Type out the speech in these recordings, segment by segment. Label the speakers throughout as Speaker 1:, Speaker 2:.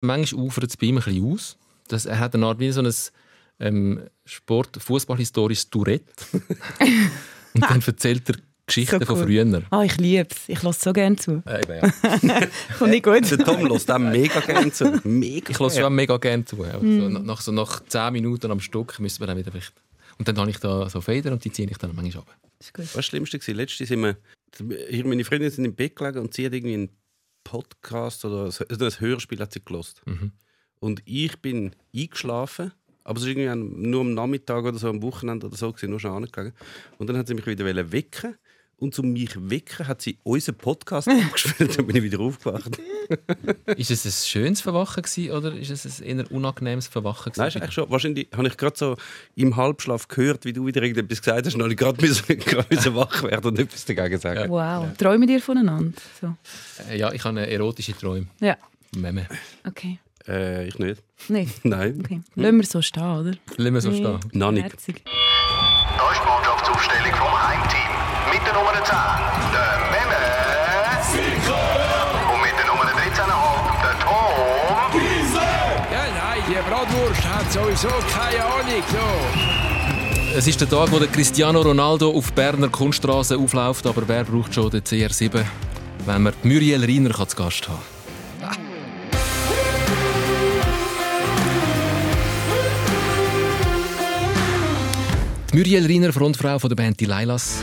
Speaker 1: Manchmal ufert es bei ihm ein bisschen aus. Das, er hat eine Art wie so ein ähm, Sport-, Fußballhistorisches Tourette. Und dann erzählt er Geschichten
Speaker 2: So
Speaker 1: von früher.
Speaker 2: Ah, ich liebe es. Ich lasse so gerne zu.
Speaker 1: Äh, eben, ja.
Speaker 2: Kommt nicht gut.
Speaker 3: Der Tom lässt dem mega gerne zu. Mega
Speaker 1: Ich lasse
Speaker 3: gern.
Speaker 1: schon mega gerne zu.
Speaker 2: Mhm.
Speaker 1: So, nach- nach, so nach 10 Minuten am Stück müssen wir dann wieder vielleicht. Und dann habe ich da so Feder und die ziehe ich dann manchmal ab.
Speaker 2: Ist gut.
Speaker 3: Was war das Schlimmste? Letztes sind wir, meine Freundin sind im Bett gelegen und sie hat irgendwie einen Podcast oder ein, Hörspiel hat sie gelost.
Speaker 1: Mhm.
Speaker 3: Und ich bin eingeschlafen, aber es war irgendwie nur am Nachmittag oder so, am Wochenende oder so, gewesen, nur schon angegangen. Und dann hat sie mich wieder wollen wecken. Und um mich zu wecken, hat sie unseren Podcast abgespielt und bin ich wieder aufgewacht.
Speaker 1: Ist es ein schönes Verwachen gewesen, oder ist es ein eher unangenehmes Verwachen?
Speaker 3: Nein,
Speaker 1: gewesen?
Speaker 3: eigentlich schon. Wahrscheinlich habe ich gerade so im Halbschlaf gehört, wie du wieder irgendetwas gesagt hast, und habe ich gerade müssen- müssen wach werden und etwas dagegen sagen.
Speaker 2: Wow. Träumen dir voneinander? So.
Speaker 1: Äh, Ja, ich habe eine erotische Träume.
Speaker 2: Ja,
Speaker 1: Meme.
Speaker 2: okay.
Speaker 3: Äh, ich nicht.
Speaker 2: Nicht?
Speaker 3: Nein.
Speaker 2: Okay. Lassen wir so stehen, oder?
Speaker 1: Lassen wir so stehen.
Speaker 3: Noch nicht.
Speaker 4: Da ist die Mannschaftsaufstellung vom. Der Nummer 10, der Memme. Und mit der Nummer 13,5, der Tom.
Speaker 5: Ja, nein, die Bratwurst hat sowieso keine Ahnung. So.
Speaker 1: Es ist der Tag, wo der Cristiano Ronaldo auf Berner Kunststraße aufläuft, aber wer braucht schon den CR7, wenn man die Muriel Reiner kann zu Gast haben Die Muriel Reiner, Frontfrau von der Band Die Lailas.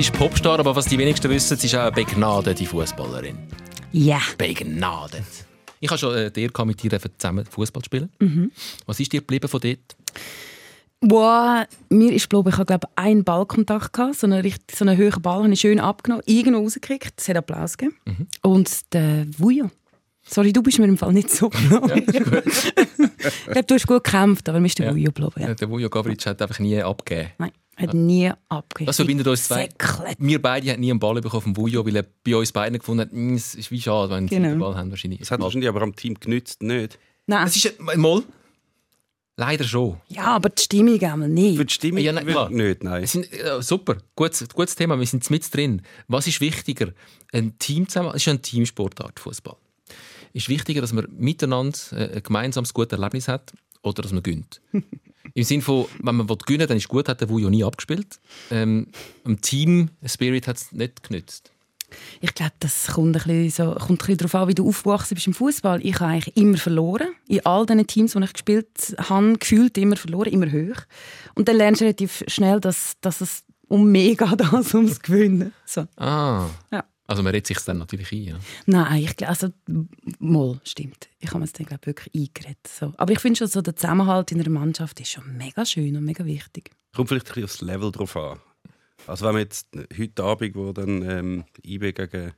Speaker 1: Sie ist Popstar, aber was die wenigsten wissen, sie ist auch eine begnadete Fußballerin.
Speaker 2: Ja.
Speaker 1: Begnadet. Ich habe schon äh, dir mit dir zusammen Fußball spielen.
Speaker 2: Mhm.
Speaker 1: Was ist dir geblieben von dort?
Speaker 2: Wow, mir ist, glaube ich, ich habe einen Ballkontakt gehabt, so einen, richtig, so einen hohen Ball habe ich schön abgenommen, irgendwo rausgekriegt, es hat Applaus gegeben.
Speaker 1: Mhm.
Speaker 2: Und der Vujo. Sorry, du bist mir im Fall nicht so genommen. ich glaube, du hast gut gekämpft, aber mir ist der
Speaker 1: Ja.
Speaker 2: Vujo geblieben. Ja.
Speaker 1: Der Vujo Gavric hat einfach nie abgegeben.
Speaker 2: Nein, hat nie abgegeben.
Speaker 1: Das verbindet uns zwei.
Speaker 2: Säcklet.
Speaker 1: Wir beide haben nie einen Ball bekommen vom Vujo, weil er bei uns beiden gefunden hat, «Mm, es ist wie schade, wenn sie
Speaker 2: Genau.
Speaker 1: den Ball haben. Wahrscheinlich.
Speaker 3: Das hat wahrscheinlich aber am Team genützt, nicht?
Speaker 2: Nein.
Speaker 1: Es ist ein Moll. Leider schon.
Speaker 2: Ja, aber die Stimmung einmal nicht.
Speaker 3: Für die Stimmung
Speaker 1: Ja, nein,
Speaker 3: nicht, nein.
Speaker 1: Es sind, äh, super, gutes, gutes Thema. Wir sind mit drin. Was ist wichtiger? Ein Team zusammen. Es ist ja eine Teamsportart, Fußball. Ist wichtiger, dass man miteinander äh, ein gemeinsames gutes Erlebnis hat oder dass man gönnt. Im Sinne von, wenn man gewinnen will, dann ist gut, hat der Vujo nie abgespielt. Ähm, Im Team Spirit hat es nicht genützt.
Speaker 2: Ich glaube, das kommt ein bisschen, so, kommt ein bisschen darauf an, wie du aufgewachsen bist im Fußball. Ich habe eigentlich immer verloren. In all den Teams, die ich gespielt habe, gefühlt immer verloren, immer hoch. Und dann lernst du relativ schnell, dass, dass es um mehr geht als ums Gewinnen. So.
Speaker 1: Ah.
Speaker 2: Ja.
Speaker 1: Also man redet sich dann natürlich ein. Ja.
Speaker 2: Nein, ich glaube, also, mal, stimmt. Ich habe mir das dann, glaube ich, wirklich eingeredet. So. Aber ich finde schon, so der Zusammenhalt in einer Mannschaft ist schon mega schön und mega wichtig.
Speaker 3: Kommt vielleicht ein bisschen aufs Level drauf an. Also wenn man jetzt heute Abend, wo dann ähm, IB gegen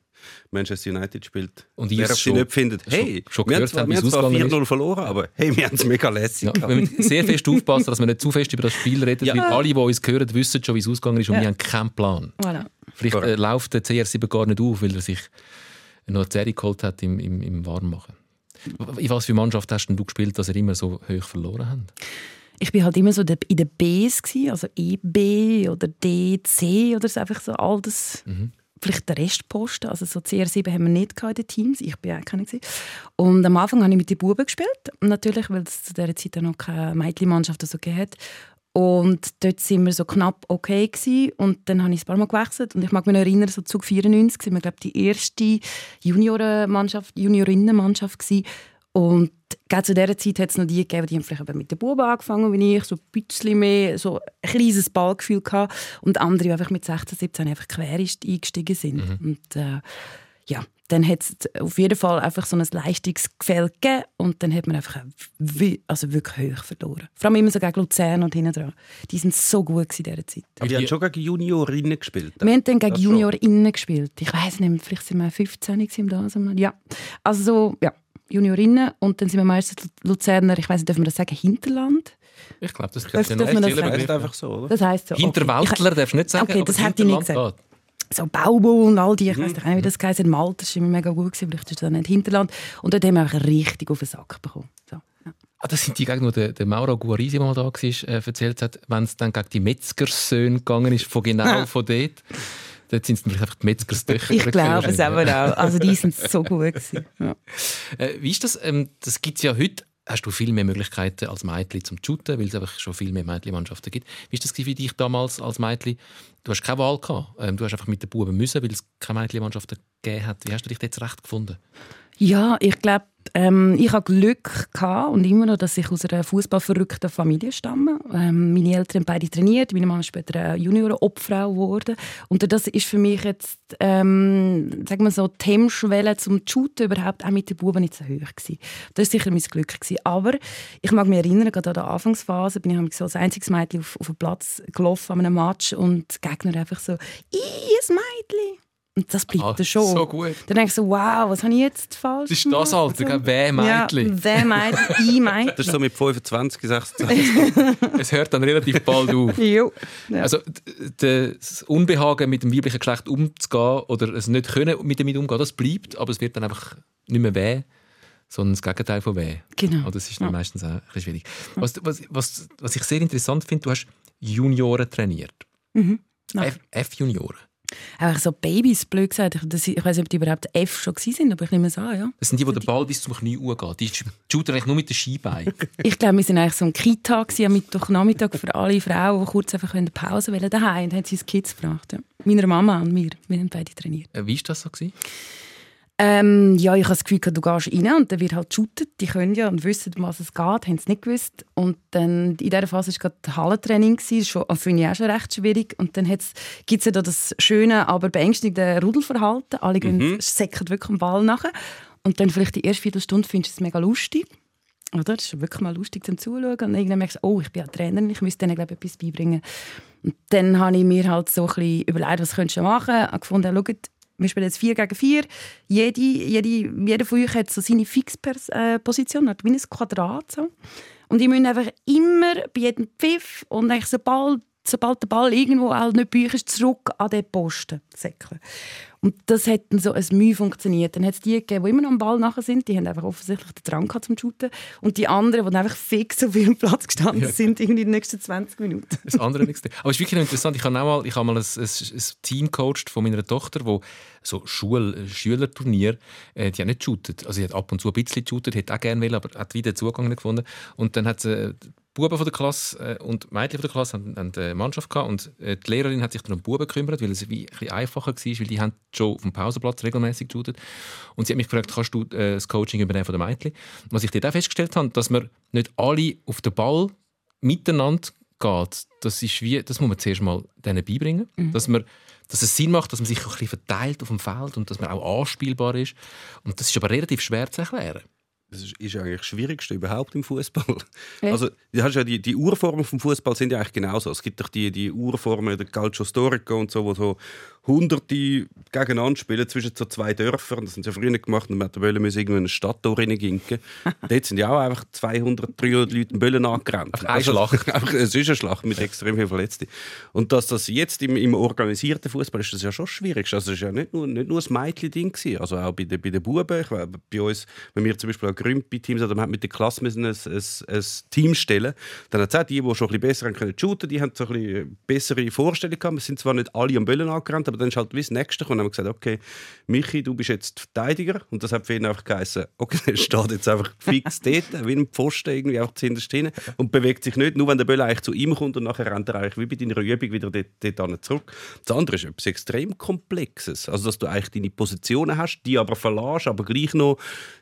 Speaker 3: Manchester United spielt,
Speaker 1: Und
Speaker 3: wer sie
Speaker 1: schon-
Speaker 3: nicht findet, hey,
Speaker 1: schon
Speaker 3: wir haben
Speaker 1: gehört
Speaker 3: zwar,
Speaker 1: haben,
Speaker 3: wir zwar
Speaker 1: ausgegangen
Speaker 3: 4-0 verloren, aber hey, wir haben es mega lässig
Speaker 1: Ja, wir müssen sehr fest aufpassen, dass wir nicht zu fest über das Spiel reden,
Speaker 3: Ja.
Speaker 1: weil alle, die uns hören, wissen schon, wie es ausgegangen ist und
Speaker 2: Ja.
Speaker 1: wir haben keinen Plan.
Speaker 2: Voilà.
Speaker 1: Vielleicht äh, läuft der CR7 gar nicht auf, weil er sich noch eine Serie geholt hat im, im, im Warmmachen. In was für Mannschaft hast denn du gespielt, dass ihr immer so hoch verloren habt?
Speaker 2: Ich bin halt immer so in den Bs, gsi, also EB oder DC oder so, einfach so all das. Vielleicht der Restposten, also so CR7 haben wir nicht in den Teams, ich bin auch keine. Und am Anfang habe ich mit den Buben gespielt, natürlich, weil es zu dieser Zeit noch keine Mädchenmannschaft so gegeben hat. Und dort sind wir so knapp okay gewesen. und dann habe ich ein paar Mal gewechselt und ich mag mich noch erinnern, so Zug 94 sind wir glaube die erste Juniorenmannschaft, Juniorinnenmannschaft gewesen. Und gerade zu dieser Zeit hat es noch die gegeben, die haben vielleicht eben mit den Buben angefangen wie ich, so ein bisschen mehr, so ein kleines Ballgefühl gehabt. Und andere, die einfach mit 16, 17 einfach quer eingestiegen sind. Und äh, ja, dann hat es auf jeden Fall einfach so ein Leistungsgefälle gegeben und dann hat man einfach also wirklich hoch verloren. Vor allem immer so gegen Luzern und hinten dran. Die sind so gut in dieser Zeit.
Speaker 3: Aber die haben schon gegen Juniorinnen gespielt.
Speaker 2: Wir haben dann gegen. JuniorInnen gespielt. Ich weiß nicht, vielleicht sind wir 15 gewesen im Dasemann. Ja, also so, ja, JuniorInnen und dann sind wir meistens Luzerner, ich weiß nicht, dürfen wir das sagen, Hinterland?
Speaker 1: Ich glaube, das könnte
Speaker 2: darf man das
Speaker 1: Begriff
Speaker 3: einfach so, oder?
Speaker 2: Das heisst so. okay.
Speaker 1: Hinterwäldler darfst du nicht sagen,
Speaker 2: Okay, das hätte ich nicht gesagt. so Baubau und all die, ich weiß nicht, wie das heisst, Malta, das war immer mega gut, vielleicht ist das nicht Hinterland. Und dort haben wir einfach richtig auf den Sack bekommen. So, ja.
Speaker 1: Ah, das sind die Gegner, wo der, der Mauro Guarisi mal da war, äh, erzählt hat, wenn es dann gegen die Metzgersöhne gegangen ist, von genau von dort. Dort sind es vielleicht einfach die Metzgerstöchter.
Speaker 2: Ich glaube es aber auch. Also die sind so gut gewesen. Ja.
Speaker 1: Äh, wie ist das? Ähm, das gibt es ja heute. Hast du viel mehr Möglichkeiten als Mädchen zum Shooten, weil es einfach schon viel mehr Mädchenmannschaften gibt. Wie ist das für dich damals als Mädchen? Du hast keine Wahl gehabt. Ähm, du hast einfach mit den Buben müssen, weil es keine Mädchenmannschaften gegeben hat. Wie hast du dich jetzt recht gefunden?
Speaker 2: Ja, ich glaube, ähm, ich habe Glück gehabt und immer noch, dass ich aus einer fußballverrückten Familie stamme. Ähm, meine Eltern haben beide trainiert, meine Mama ist später Junioren-Obfrau geworden. Und das ist für mich jetzt, ähm, sagen wir so, die Hemmschwelle zum Shooten überhaupt auch mit den Buben nicht so hoch gewesen. Das war sicher mein Glück. Gewesen. Aber ich mag mich erinnern, gerade an der Anfangsphase bin ich so als einziges Mädchen auf, auf den Platz gelaufen an einem Match und die Gegner einfach so, «Ih, ein Mädchen!» Und das bleibt
Speaker 1: Ah,
Speaker 2: dann schon.
Speaker 1: so gut.
Speaker 2: Dann denke ich so, wow, was habe ich jetzt falsch
Speaker 1: Das ist das Alter, gell? Wer Mädchen?
Speaker 2: Ja, wer Mädchen, ich Mädchen.
Speaker 3: Das ist so mit 25, 26.
Speaker 1: Es hört dann relativ bald auf.
Speaker 2: Jo. Ja.
Speaker 1: Also das Unbehagen mit dem weiblichen Geschlecht umzugehen oder es nicht können mit damit umgehen, das bleibt, aber es wird dann einfach nicht mehr weh, sondern das Gegenteil von weh.
Speaker 2: Genau.
Speaker 1: Und das ist dann
Speaker 2: Ja.
Speaker 1: meistens auch ein bisschen schwierig. Was, was, was, was ich sehr interessant finde, du hast Junioren trainiert.
Speaker 2: Mhm.
Speaker 1: F- F-Junioren.
Speaker 2: Einfach so Babys, blöd gesagt. Ich, ich weiß nicht, ob die überhaupt F schon sind, aber ich nehme es an, ja.
Speaker 1: Das sind die, wo der Ball bis zum Knie geht. Die shooten eigentlich nur mit den Skibeinen.
Speaker 2: Ich glaube, wir sind eigentlich so ein Kita am Mittwochnachmittag für alle Frauen, die kurz einfach eine Pause wollen daheim und haben sie Kids gebracht. Ja. Meiner Mama und mir. Wir haben beide trainiert.
Speaker 1: Äh, Wie war das so? Gewesen?
Speaker 2: Ähm, ja, ich habe das Gefühl, du gehst rein und dann wird halt geshootet. Die können ja und wissen, um was es geht, haben es nicht gewusst. Und dann in dieser Phase war gerade Hallentraining, das schon- finde ich auch schon recht schwierig. Und dann gibt es ja da das schöne, aber beängstigende Rudelverhalten. Alle gehen säcken wirklich am Ball nachher. Und dann vielleicht die erste Viertelstunde findest du es mega lustig. Oder? Das ist wirklich mal lustig zum Zuschauen. Und irgendwann merkst du, oh, ich bin ja Trainerin, ich müsste denen glaube ich, etwas beibringen. Und dann habe ich mir halt so ein bisschen überlegt, was könntest du machen. Habe gefunden, schaut, wir spielen jetzt 4 gegen 4. Jede, jede, jeder von euch hat so seine Fixposition, hat wie ein Quadrat. So. Und ich muss einfach immer bei jedem Pfiff und sobald, sobald der Ball irgendwo halt nicht bei euch ist, zurück an den Posten säckeln. Und das hat dann so ein Mühe funktioniert. Dann hat es die gegeben, die immer noch am Ball nachher sind, die haben einfach offensichtlich den Drang gehabt zum Shooten. Und die anderen, die einfach fix auf ihrem Platz gestanden sind, irgendwie die nächsten 20 Minuten.
Speaker 1: Das andere nichts. Aber es ist wirklich interessant. Ich habe auch mal, ich habe mal ein, ein, ein Team coacht von meiner Tochter, wo so Schul Schülerturnier, äh, die hat nicht geshootet. Also sie hat ab und zu ein bisschen geshootet, hätte auch gerne wollen, aber hat wieder den Zugang nicht gefunden. Und dann hat sie äh, Buben von der Klasse äh, und Mädchen von der Klasse haben, haben eine Mannschaft gehabt und äh, die Lehrerin hat sich dann um die Buben gekümmert, weil es wie ein bisschen einfacher war, weil die haben schon auf dem Pausenplatz regelmäßig geshootet. Und sie hat mich gefragt, kannst du äh, das Coaching übernehmen von den Mädchen? Und was ich dort auch festgestellt habe, dass wir nicht alle auf den Ball miteinander geht, das, ist wie, das muss man zuerst mal denen beibringen. Dass, man, dass es Sinn macht, dass man sich ein bisschen verteilt auf dem Feld und dass man auch anspielbar ist. Und das ist aber relativ schwer zu erklären.
Speaker 3: Das ist, eigentlich das Schwierigste überhaupt im Fußball. Also, du hast ja die, die Urformen vom Fußball sind ja eigentlich genauso. Es gibt doch die, die Urformen, der Calcio Storico und so, wo so Hunderte gegeneinander spielen zwischen so zwei Dörfern. Das haben sie ja früher gemacht und man wollte müssen irgendwo in eine Stadt reinginken. Dort sind ja auch einfach 200, 300 Leute in Böllen angerannt.
Speaker 1: Eine Schlacht.
Speaker 3: einfach, es ist eine Schlacht mit extrem vielen Verletzten. Und dass das jetzt im, im organisierten Fußball ist, das ja schon schwierig. Also, das ist ja nicht nur, nicht nur ein Mädchen-Ding. Also auch bei den, bei den Buben. Ich, weiß, bei uns, wenn wir zum Beispiel auch Grümpi-Teams hatten, man hat mit der Klasse müssen ein, ein, ein Team stellen Dann hat es auch die, die schon ein bisschen besser haben können shooten, die haben so ein bisschen bessere Vorstellungen gehabt. Wir sind zwar nicht alle am Böllen angerannt, aber dann ist halt wie das Nächste. Dann haben wir gesagt, okay, Michi, du bist jetzt Verteidiger. Und das hat für ihn einfach geheißen, okay, er steht jetzt einfach fix dort, wie ein Pfosten, irgendwie auch zuhinterst hin und bewegt sich nicht. Nur wenn der Böll eigentlich zu ihm kommt und nachher rennt er eigentlich wie bei deiner Übung wieder dort, dort hin zurück. Das andere ist etwas extrem Komplexes. Also, dass du eigentlich deine Positionen hast, die aber verlässt, aber gleich noch,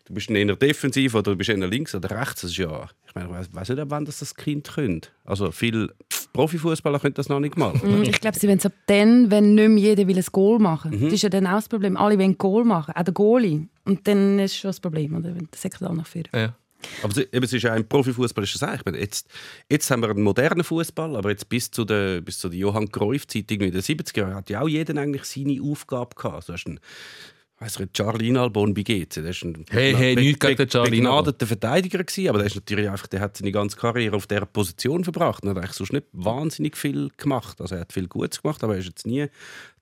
Speaker 3: du bist eher defensiv oder du bist eher links oder rechts. Das ist ja, ich meine, ich weiss- weiss nicht, ab wann das, das Kind könnte. Also, viele Profifußballer können das noch nicht mal.
Speaker 2: Mm, Ich glaube, sie wollen es ab dann, wenn nicht mehr jeder will ein Goal machen will. Das ist ja dann auch das Problem. Alle wollen Goal machen, auch der Goalie. Und dann ist schon das Problem, oder? wenn der Sekretär nach vorne.
Speaker 1: Ja.
Speaker 3: Aber es- eben, es ist ja im Profifußball ist das auch. Ich meine, jetzt, jetzt haben wir einen modernen Fußball, aber jetzt bis zu der, bis zu der Johann Cruyff-Zeit irgendwie in den 70er Jahren hat ja auch jeder eigentlich seine Aufgabe gehabt. Also hast einen, weiss ich, Charlie Inalbon bei GC, der ist ein
Speaker 1: Hey, hey,
Speaker 3: be-
Speaker 1: nichts gegen den Charlie
Speaker 3: begnadeter Verteidiger gewesen, aber der ist natürlich einfach, der hat seine ganze Karriere auf dieser Position verbracht und hat eigentlich sonst nicht wahnsinnig viel gemacht. Also er hat viel Gutes gemacht, aber er ist jetzt nie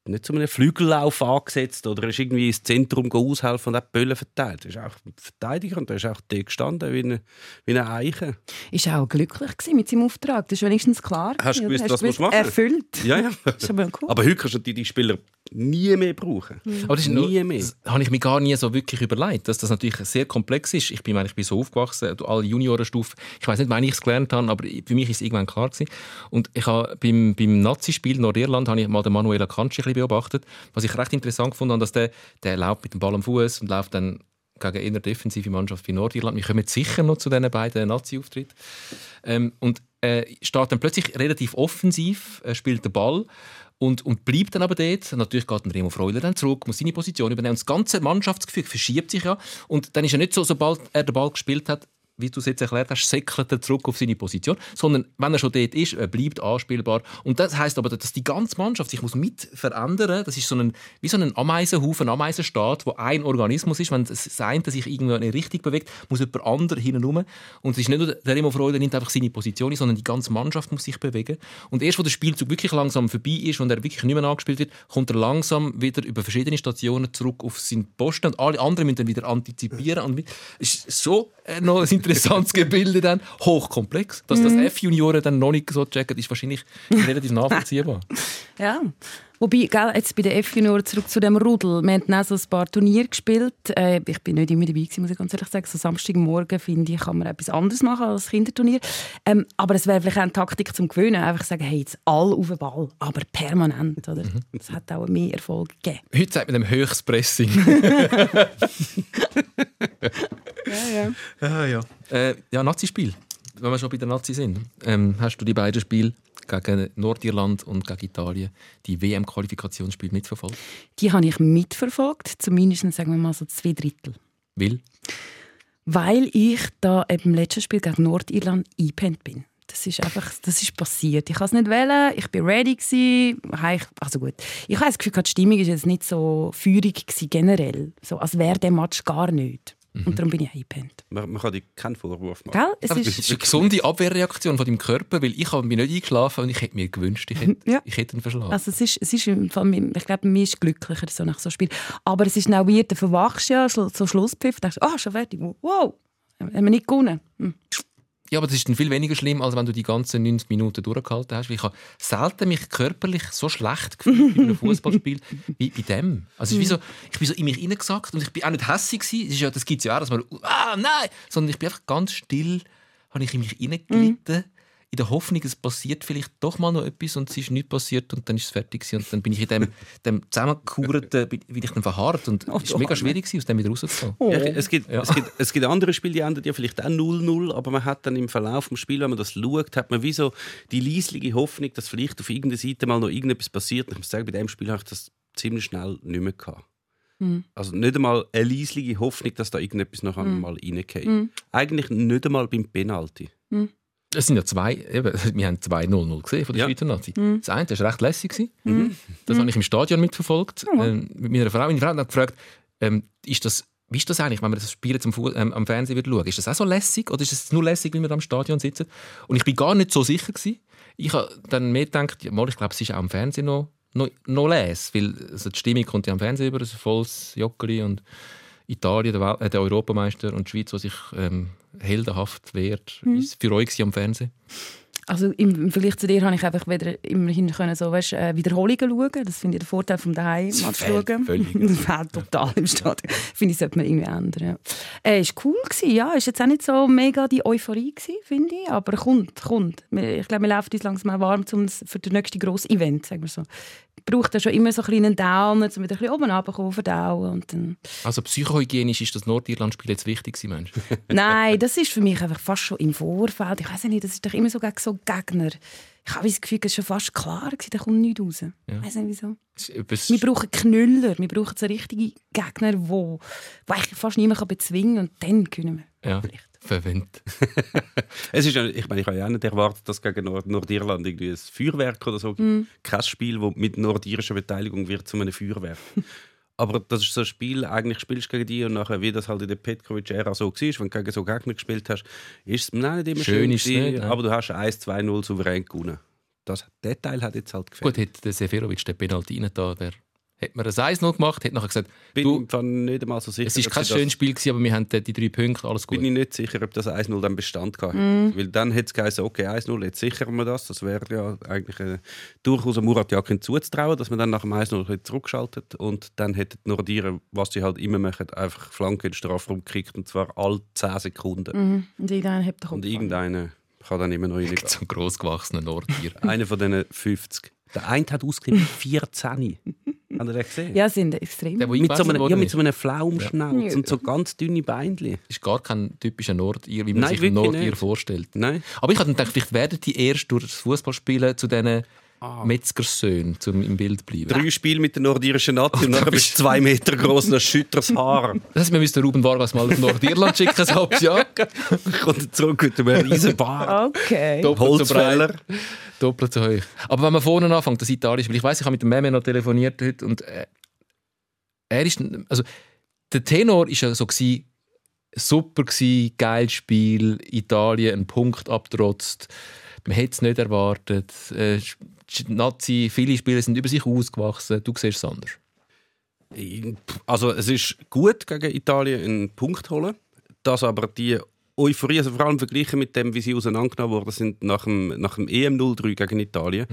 Speaker 3: nicht zu einem Flügellauf angesetzt oder ist irgendwie ins Zentrum aushelfen und hat Böllen verteilt. Er ist auch Verteidiger und er ist auch da gestanden wie eine, wie eine Eiche.
Speaker 2: Ist auch glücklich mit seinem Auftrag. Das ist wenigstens klar.
Speaker 3: Hast du gewusst, was du machen?
Speaker 2: Erfüllt.
Speaker 3: Ja, ja.
Speaker 2: Ist aber cool.
Speaker 3: Aber heute kannst du die Spieler nie mehr brauchen.
Speaker 1: Aber das ist nur,
Speaker 3: nie mehr.
Speaker 1: das habe ich mir gar nie so wirklich überlegt, dass das natürlich sehr komplex ist. Ich bin, meine, ich bin so aufgewachsen, du- alle Juniorenstufen. Ich weiß nicht, wann ich es gelernt habe, aber für mich ist es irgendwann klar gewesen. Und ich habe beim, beim Nazi-Spiel Nordirland habe ich mal den Manuel Akanji ein bisschen beobachtet, was ich recht interessant fand, habe, dass der, der läuft mit dem Ball am Fuß und läuft dann gegen eine defensive Mannschaft wie Nordirland. Wir kommen sicher noch zu diesen beiden Nazi-Auftritten. Ähm, und äh, steht dann plötzlich relativ offensiv, äh, spielt den Ball und, und bleibt dann aber dort. Natürlich geht dann Remo Freuler dann zurück, muss seine Position übernehmen. Und das ganze Mannschaftsgefüge verschiebt sich ja. Und dann ist er nicht so, sobald er den Ball gespielt hat, wie du es jetzt erklärt hast, säckelt er zurück auf seine Position, sondern wenn er schon dort ist, er bleibt anspielbar. Und das heißt aber, dass die ganze Mannschaft sich muss mit verändern. Das ist so ein, wie so ein Ameisenhaufen, Ameisenstaat, wo ein Organismus ist. Wenn das eine sich irgendwo in eine Richtung bewegt, muss jemand anderer hinten rum. Und es ist nicht nur der Remo Freude nimmt einfach seine Position sondern die ganze Mannschaft muss sich bewegen. Und erst, wo der Spielzug wirklich langsam vorbei ist und er wirklich nicht mehr angespielt wird, kommt er langsam wieder über verschiedene Stationen zurück auf seinen Posten und alle anderen müssen dann wieder antizipieren. Und es ist so äh, noch ein interessantes Gebilde dann, hochkomplex. Dass das F-Junioren dann noch nicht so checken, ist wahrscheinlich relativ nachvollziehbar.
Speaker 2: Ja. Wobei, gell, jetzt bei den F-Junioren zurück zu dem Rudel. Wir haben auch so ein paar Turniere gespielt. Äh, ich bin nicht immer dabei, gewesen, muss ich ganz ehrlich sagen. So Samstagmorgen, finde ich, kann man etwas anderes machen als Kinderturnier. Ähm, aber es wäre vielleicht auch eine Taktik zum Gewöhnen. Einfach sagen, hey, jetzt alle auf den Ball, aber permanent. Oder? Das hat auch mehr Erfolg gegeben.
Speaker 1: Heute sagt man dem Höchstpressing. ja, ja. Äh, ja, Nazi-Spiel. Wenn wir schon bei den Nazi sind. Ähm, hast du die beiden Spiele gegen Nordirland und gegen Italien, die WM-Qualifikationsspiele mitverfolgt?
Speaker 2: Die habe ich mitverfolgt, zumindest sagen wir mal so zwei Drittel.
Speaker 1: Will?
Speaker 2: Weil ich da im letzten Spiel gegen Nordirland eingepennt bin. Das ist einfach, das ist passiert. Ich kann es nicht wählen, ich bin ready gewesen. Habe ich- Also gut. Ich habe das Gefühl, die Stimmung ist jetzt nicht so feurig gewesen, generell. So, als wäre der Match gar nicht. Und darum bin ich eingepennt.
Speaker 3: Man, man kann dir keinen Vorwurf machen.
Speaker 2: Gell? Es
Speaker 1: das ist eine gesunde Abwehrreaktion von deinem Körper, weil ich habe mich nicht eingeschlafen und ich hätte mir gewünscht, ich hätte,
Speaker 2: Ja.
Speaker 1: ich hätte ihn verschlafen.
Speaker 2: also es ist, es ist im Fall, ich glaube, mir ist glücklicher so nach so einem Spiel. Aber es ist auch weird, du verwachst ja, so Schlusspfiff, denkst, ah, schon fertig, wow, haben wir nicht gewonnen. Hm.
Speaker 1: Ja, aber das ist dann viel weniger schlimm, als wenn du die ganzen 90 Minuten durchgehalten hast. Ich habe selten mich körperlich so schlecht gefühlt bei einem Fußballspiel wie bei dem. Also ist wie so, ich bin so in mich hineingesackt und ich bin auch nicht gewesen. Das, ist ja, das gibt es ja auch, dass man «Ah, nein!» Sondern ich bin einfach ganz still, habe ich in mich hineingelitten, in der Hoffnung, es passiert vielleicht doch mal noch etwas und es ist nichts passiert und dann ist es fertig gewesen. und dann bin ich in dem, dem zusammengekauerten, bin, bin ich dann verharrt und es war mega schwierig gewesen, aus dem wieder rauszukommen.
Speaker 3: Ja, es, gibt,
Speaker 1: Ja.
Speaker 3: es, gibt, es gibt andere Spiele, die enden ja vielleicht auch 0-0, aber man hat dann im Verlauf des Spiels, wenn man das schaut, hat man wie so die leisliche Hoffnung, dass vielleicht auf irgendeiner Seite mal noch irgendetwas passiert. Ich muss sagen, bei diesem Spiel habe ich das ziemlich schnell nicht mehr gehabt. Also nicht einmal eine leisliche Hoffnung, dass da irgendetwas noch einmal reingeht. Eigentlich nicht einmal beim Penalty.
Speaker 1: Es sind ja zwei, eben, wir haben zwei 0-0 gesehen von der
Speaker 3: Ja.
Speaker 1: Schweizer Nazi. Das eine das war recht lässig. gewesen. Das habe ich im Stadion mitverfolgt. Ähm, mit meiner Frau. Meine Frau hat gefragt, ähm, ist das, wie ist das eigentlich, wenn man das Spiel jetzt am, Fu- ähm, am Fernsehen wird schauen? Ist das auch so lässig oder ist es nur lässig, wenn wir am Stadion sitzen? Und ich bin gar nicht so sicher gewesen. Ich habe dann mehr gedacht, ja, mal, ich glaube, es ist auch am Fernsehen noch, noch, noch les, weil also die Stimmung kommt ja am Fernsehen über, ein volles Joggeli und Italien, der, Wel äh, der Europameister und die Schweiz, die sich ähm, heldenhaft wehrt, ist für euch am Fernsehen.
Speaker 2: Also im, Vergleich zu dir habe ich einfach wieder immerhin können so, weißt, äh, Wiederholungen schauen. Das finde ich der Vorteil vom daheim
Speaker 1: fehlt
Speaker 2: schauen.
Speaker 1: völlig.
Speaker 2: Das fehlt total im Stadion. finde ich, sollte man irgendwie ändern. Ja. Äh, ist cool gewesen, ja. Ist jetzt auch nicht so mega die Euphorie gewesen, finde ich. Aber kommt, kommt. Wir- Ich glaube, wir laufen uns langsam warm zum, für das nächste grosse Event, sagen wir so. Braucht ja schon immer so einen kleinen Downer, um wieder ein bisschen oben runterzukommen, verdauen und dann
Speaker 1: Also psychohygienisch ist das Nordirland-Spiel jetzt wichtig gewesen, Mensch.
Speaker 2: Nein, das ist für mich einfach fast schon im Vorfeld. Ich weiß nicht, das ist doch immer so gegen so Gegner. Ich habe das Gefühl, es ist schon fast klar, gewesen, da kommt nichts raus. Ich weiß nicht wieso.
Speaker 1: Etwas-
Speaker 2: Wir brauchen Knüller, wir brauchen so richtige Gegner, die eigentlich fast niemand bezwingen kann und dann können wir.
Speaker 1: ja,
Speaker 2: Vielleicht.
Speaker 1: Verwendet.
Speaker 3: Es ist, ja- ich meine, ich habe ja auch nicht erwartet, dass gegen Nord Nordirland irgendwie ein Feuerwerk oder so gibt. Kein Spiel, das mit nordirischer Beteiligung wird zu einem Feuerwerk. Aber das ist so ein Spiel, eigentlich spielst du gegen die und nachher, wie das halt in der Petkovic-Ära so war, wenn du gegen so Gegner gespielt hast, ist es nein, nicht immer
Speaker 1: Schön
Speaker 3: schön,
Speaker 1: ist es
Speaker 3: gewesen,
Speaker 1: nicht, nein.
Speaker 3: aber du hast 1-2-0 souverän gewonnen. Das, der Teil hat jetzt halt gefällt.
Speaker 1: Gut, hätte der Seferovic den Penalty rein da, wäre hätte man ein 1-0 gemacht, hätte nachher gesagt,
Speaker 3: bin
Speaker 1: du,
Speaker 3: nicht einmal so sicher.
Speaker 1: es ist
Speaker 3: ob
Speaker 1: kein schönes Spiel gewesen, aber wir haben die drei Punkte, alles gut.
Speaker 3: bin ich nicht sicher, ob das 1-0 dann Bestand gehabt hätte.
Speaker 2: Mhm.
Speaker 3: Weil dann hätte es geheißen, okay, 1-0, jetzt sichern wir das. Das wäre ja eigentlich äh, durchaus Murat Yakin zuzutrauen, dass man dann nach dem 1-0 wieder zurückschaltet und dann hätten die Nordieren, was sie halt immer machen, einfach Flanke in den Strafraum gekickt und zwar alle 10 Sekunden.
Speaker 2: Mhm. Und irgendeiner hat den Kopf.
Speaker 3: Und irgendeiner kann dann immer noch reingehen.
Speaker 1: so ein grossgewachsener Nordtier.
Speaker 3: Einer von diesen 50. Der eine hat ausgegeben 14. Habt ihr den gesehen?
Speaker 2: Ja, sind extrem.
Speaker 1: Der, wo
Speaker 3: Mit so, einem, ja, mit so einem Pflaumschnauz
Speaker 2: Ja.
Speaker 3: und so ganz dünne Beinchen.
Speaker 1: ist gar kein typischer Nordier, wie man
Speaker 3: Nein,
Speaker 1: sich Nordier
Speaker 3: nicht.
Speaker 1: vorstellt.
Speaker 3: Nein.
Speaker 1: Aber ich habe gedacht, vielleicht werden die erst durch das Fußballspielen zu diesen Metzgersöhnen zum im Bild bleiben.
Speaker 3: Drei Spiele mit der nordirischen Nazi und dann bist du zwei Meter groß und hast schütteres Haar.
Speaker 1: Das heißt, wir müssen Ruben Vargas mal auf Nordirland schicken, ein halbes Jahr.
Speaker 3: Kommt zurück mit einem riesen Bart.
Speaker 2: Okay.
Speaker 1: Doppelt so breit,
Speaker 3: Holzfäller.
Speaker 1: doppelt so hoch. Aber wenn man vorne anfängt, das Italienisch, weil ich weiß, ich habe mit dem Meme noch telefoniert heute und äh, er ist, also der Tenor ist ja so gewesen, super gewesen, geiles Spiel, Italien einen Punkt abtrotzt, man hätte es nicht erwartet, äh, Nazi, viele Spieler sind über sich ausgewachsen, du siehst es anders.
Speaker 3: Also es ist gut gegen Italien einen Punkt zu holen. Dass aber die Euphorie, also vor allem verglichen mit dem, wie sie auseinandergenommen worden sind nach dem, nach dem EM 03 gegen Italien.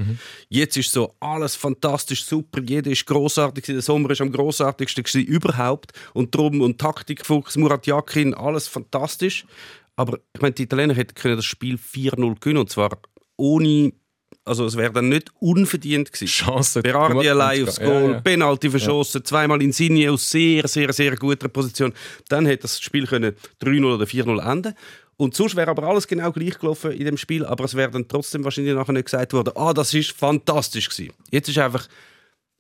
Speaker 3: Jetzt ist so alles fantastisch, super, jeder ist großartig, der Sommer ist am großartigsten überhaupt und drum und Taktikfuchs, Murat Yakin, alles fantastisch. Aber ich meine, die Italiener hätten können das Spiel 4-0 gewinnen und zwar ohne, also es wäre dann nicht unverdient gewesen.
Speaker 1: Chance.
Speaker 3: Berardi allein aufs
Speaker 1: Ja,
Speaker 3: Goal,
Speaker 1: ja.
Speaker 3: Penalty verschossen, zweimal Insigne aus sehr, sehr, sehr guter Position. Dann hätte das Spiel können 3-0 oder 4-0 enden und sonst wäre aber alles genau gleich gelaufen in dem Spiel, aber es wäre dann trotzdem wahrscheinlich nachher nicht gesagt worden, ah, das ist fantastisch gewesen. Jetzt ist einfach,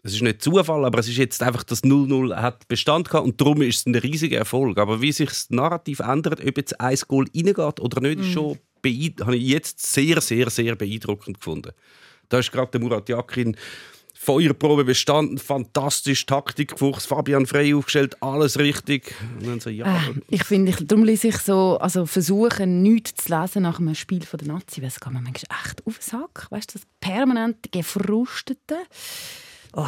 Speaker 3: es ist nicht Zufall, aber es ist jetzt einfach, das 0-0 hat Bestand gehabt und darum ist es ein riesiger Erfolg. Aber wie sich das Narrativ ändert, ob jetzt ein Goal reingeht oder nicht, ist schon beeid- habe ich jetzt sehr, sehr, sehr beeindruckend gefunden. Da ist gerade der Murat Yakin Feuerprobe bestanden, fantastisch, Taktikfuchs, Fabian Frey aufgestellt, alles richtig. So, ja,
Speaker 2: Äh, ich finde, ich, darum lese ich so, also versuchen, nichts zu lesen nach einem Spiel von der Nazi, weil es geht mir manchmal echt auf den Sack. Weißt du, das permanente Gefrustete. Oh,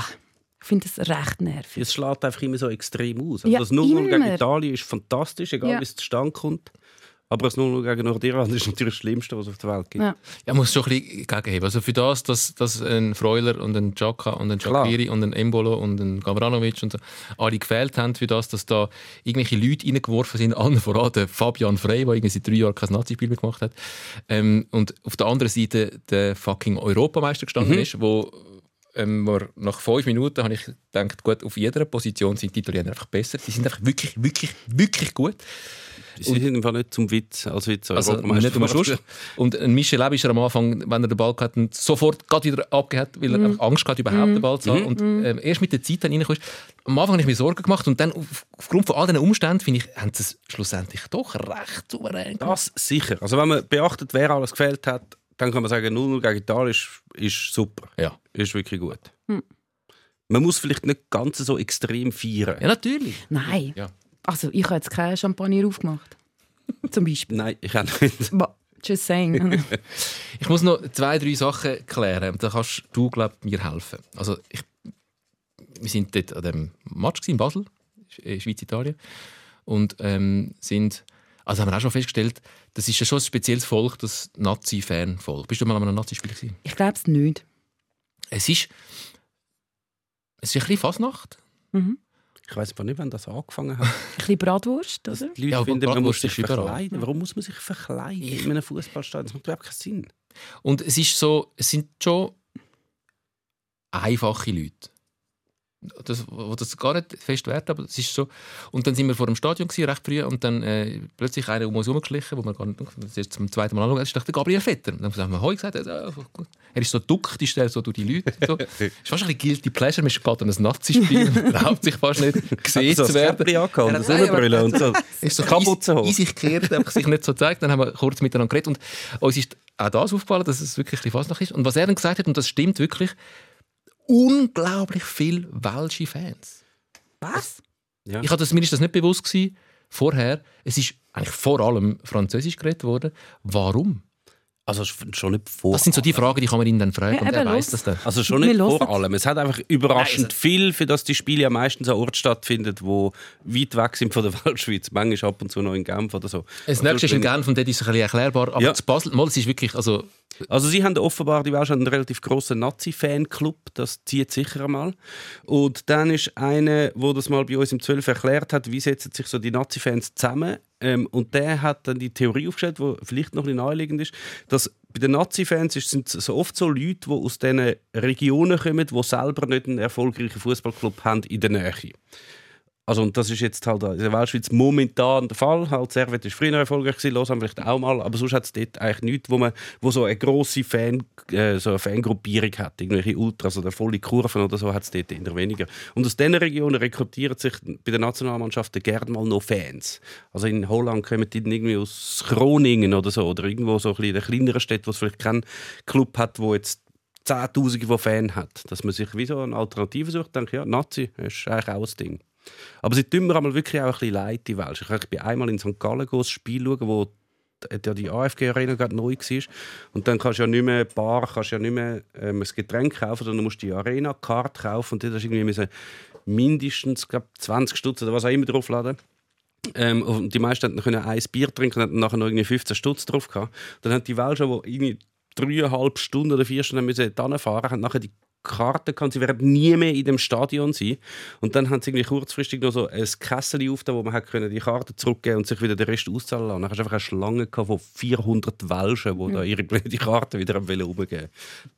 Speaker 2: ich finde das recht nervig.
Speaker 3: es schlägt einfach immer so extrem aus. Also
Speaker 2: Ja,
Speaker 3: das 0-0 gegen. Italien ist fantastisch, egal
Speaker 2: Ja.
Speaker 3: wie es zustande kommt. Aber das 0-0 gegen Nordirland ist natürlich das Schlimmste, was es auf der Welt gibt.
Speaker 2: Ja.
Speaker 1: Ja, muss schon ein bisschen gegenheben. Also für das, dass, dass ein Freuler und ein Xhaka und ein
Speaker 3: Klar.
Speaker 1: Shaqiri und ein Embolo und ein Gavranovic und so alle gefehlt haben, für das, dass da irgendwelche Leute reingeworfen sind, allen voran der Fabian Frey, der irgendwie seit drei Jahren kein Nazi-Spiel mehr gemacht hat. Ähm, und auf der anderen Seite der fucking Europameister gestanden ist, wo ähm, wo nach fünf Minuten habe ich gedacht, gut, auf jeder Position sind die Italiener einfach besser. Die sind einfach wirklich, wirklich, wirklich gut.
Speaker 3: Sie sind im Fall nicht zum Witz, als Witz
Speaker 1: Also
Speaker 3: Europameister
Speaker 1: nicht um. Schluss. Und ein Michel Leb ist er am Anfang, wenn er den Ball hatte, sofort gerade wieder abgehört, weil er einfach Angst hatte, überhaupt den Ball zu haben. Und ähm, erst mit der Zeit dann reinkommst. Am Anfang habe ich mir Sorgen gemacht und dann auf, aufgrund von all diesen Umständen, finde ich, haben sie es schlussendlich doch recht souverän gemacht.
Speaker 3: Das sicher. Also wenn man beachtet, wer alles gefehlt hat, dann kann man sagen, 0-0 gegen Italien ist, ist super.
Speaker 1: Ja.
Speaker 3: Ist wirklich gut. Man muss vielleicht nicht ganz so extrem feiern.
Speaker 1: ja, natürlich.
Speaker 2: Nein.
Speaker 1: Ja.
Speaker 2: Also, ich habe jetzt keinen Champagner aufgemacht. Zum Beispiel.
Speaker 3: Nein, ich auch nicht.
Speaker 2: But just saying.
Speaker 1: Ich muss noch zwei, drei Sachen klären. Da kannst du, glaube ich, mir helfen. Also, ich, wir sind dort an dem Match in Basel, Schweiz-Italien. Und ähm, sind, also haben wir auch schon festgestellt, das ist ja schon ein spezielles Volk, das Nazi-Fan-Volk. Bist du mal an einem Nazi-Spiel gewesen?
Speaker 2: ich glaube es nicht.
Speaker 1: Es ist, es ist ein bisschen Fasnacht.
Speaker 3: Ich weiß aber nicht, wann das angefangen hat.
Speaker 2: Ein bisschen Bratwurst, oder?
Speaker 3: Die Leute
Speaker 1: Ja,
Speaker 3: finden, man muss sich
Speaker 1: überall.
Speaker 3: verkleiden. Warum muss man sich verkleiden in einem Fußballstadion? Das macht überhaupt keinen Sinn.
Speaker 1: Und es ist so, es sind schon einfache Leute. Das, wo das gar nicht fest wert, aber es ist so. Und dann sind wir vor dem Stadion gewesen, recht früh und dann äh, plötzlich einer um uns herumgeschlichen, wo wir gar nicht, das ist zum zweiten Mal anschauen, das ist doch der Gabriel Vetter. Und dann haben wir Hoi gesagt, er, so, gut. er ist so duckt, ist der so durch die Leute. So. ist fast ein bisschen guilty pleasure, man geht an ein Nazi-Spiel und traut sich fast nicht gesehen
Speaker 3: so
Speaker 1: zu werden.
Speaker 3: Eine
Speaker 1: nein, aber-
Speaker 3: Sonnenbrille und so.
Speaker 1: ist so
Speaker 3: Kapuze hoch.
Speaker 1: in sich gekehrt, einfach sich nicht so gezeigt. Dann haben wir kurz miteinander geredet und uns ist auch das aufgefallen, dass es wirklich ein bisschen ist. Und was er dann gesagt hat, und das stimmt wirklich, unglaublich viele welsche Fans.
Speaker 2: Was?
Speaker 3: Ja.
Speaker 1: Ich hatte das, mir ist das nicht bewusst gewesen, vorher. Es ist eigentlich vor allem Französisch geredet worden. Warum?
Speaker 3: Also schon nicht vor
Speaker 1: Das sind so die Fragen, die kann man ihn dann fragen
Speaker 2: Ja,
Speaker 1: und er weiß das dann.
Speaker 3: Also schon nicht vor allem. Es hat einfach überraschend viel, für das die Spiele ja meistens an Ort stattfinden, wo weit weg sind von der Weltschweiz. Manchmal ab und zu noch in Genf oder so.
Speaker 1: Das nächste ist in Genf und dort ist es ein bisschen erklärbar. Aber
Speaker 3: Ja.
Speaker 1: zu Basel, mal, es ist wirklich, also,
Speaker 3: Also sie haben offenbar, die Welsh haben einen relativ grossen Nazi-Fanclub, das zieht sicher einmal. Und dann ist einer, wo das mal bei uns im 12 erklärt hat, wie setzen sich so die Nazi-Fans zusammen. Ähm, und der hat dann die Theorie aufgestellt, die vielleicht noch ein naheliegend ist, dass bei den Nazi-Fans sind es so oft so Leute, die aus diesen Regionen kommen, die selber nicht einen erfolgreichen Fußballclub haben in der Nähe. Also, und das ist jetzt halt in der Weltschweiz momentan der Fall. Halt, Servet war früher erfolgreich, gewesen, Lausanne vielleicht auch mal, aber sonst hat es dort eigentlich nichts, wo, man, wo so eine grosse Fan, äh, so eine Fangruppierung hat. Irgendwelche Ultras oder volle Kurven oder so hat es dort eher weniger. Und aus diesen Regionen rekrutieren sich bei den Nationalmannschaften gerne mal noch Fans. Also in Holland kommen die irgendwie aus Groningen oder so, oder irgendwo so ein in den kleineren Städten, wo es vielleicht keinen Club hat, wo jetzt Zehntausende von Fans hat. Dass man sich wie so eine Alternative sucht, denke ja, Nazi ist eigentlich auch ein Ding. Aber sie tun mir einmal wirklich auch ein bisschen leid, die Welsh. Ich bin einmal in St. Gallen ein Spiel schauen, wo die, ja, die AFG-Arena gerade neu war. Und dann kannst du ja nicht mehr Bar, kannst ja nicht mehr ähm, ein Getränk kaufen, sondern musst die Arena-Karte kaufen. Und dort hast du irgendwie müssen mindestens glaub, 20 Stutz oder was auch immer draufladen. Ähm, und die meisten können ein Bier trinken und hatten nachher noch irgendwie 15 Stutz drauf gehabt. Dann haben die Welschen, die irgendwie dreieinhalb Stunden oder vier Stunden müssen fahren, haben nachher die Karte gehabt, sie werden nie mehr in dem Stadion sein. Und dann haben sie irgendwie kurzfristig noch so ein Kessel auf, wo man hat können die Karte zurückgeben und sich wieder den Rest auszahlen lassen. Dann hast du einfach eine Schlange gehabt von 400 Welschen, die da ihre die Karte wieder am Wollen umgeben.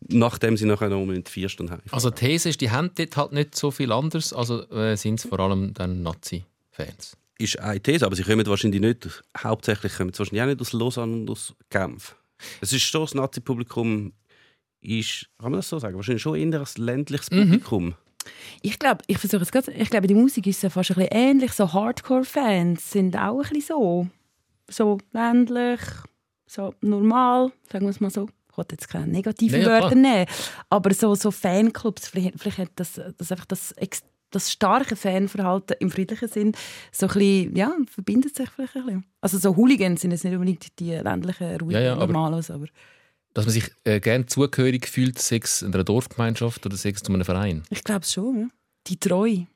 Speaker 3: Nachdem sie nachher noch mit vier Stunden heim.
Speaker 1: also die These ist, die haben dort halt nicht so viel anders, also äh, sind es vor allem dann Nazi-Fans.
Speaker 3: ist eine These, aber sie kommen wahrscheinlich nicht, hauptsächlich kommen sie wahrscheinlich auch nicht aus Lausanne und aus Genf. Es ist schon, das Nazi-Publikum ist, kann man das so sagen, wahrscheinlich schon eher ein ländliches Publikum.
Speaker 2: Ich glaube, ich versuche es gerade, ich glaube, die Musik ist ja fast ein bisschen ähnlich. So Hardcore-Fans sind auch ein bisschen so. So ländlich, so normal, sagen wir es mal so. Ich wollte jetzt keine negativen
Speaker 1: ja,
Speaker 2: Wörter nehmen. Aber so, so Fanclubs, vielleicht, vielleicht hat das, das einfach das, das starke Fanverhalten im friedlichen Sinn so ein bisschen, ja, verbindet sich vielleicht ein bisschen. Also so Hooligans sind jetzt nicht unbedingt die ländlichen, ruhigen
Speaker 1: Ja, ja, aber-
Speaker 2: Normalos, aber
Speaker 1: Dass man sich äh, gerne zugehörig fühlt, sechs einer Dorfgemeinschaft oder sechs zu einem Verein.
Speaker 2: ich glaube es schon. Ja. Die Treue.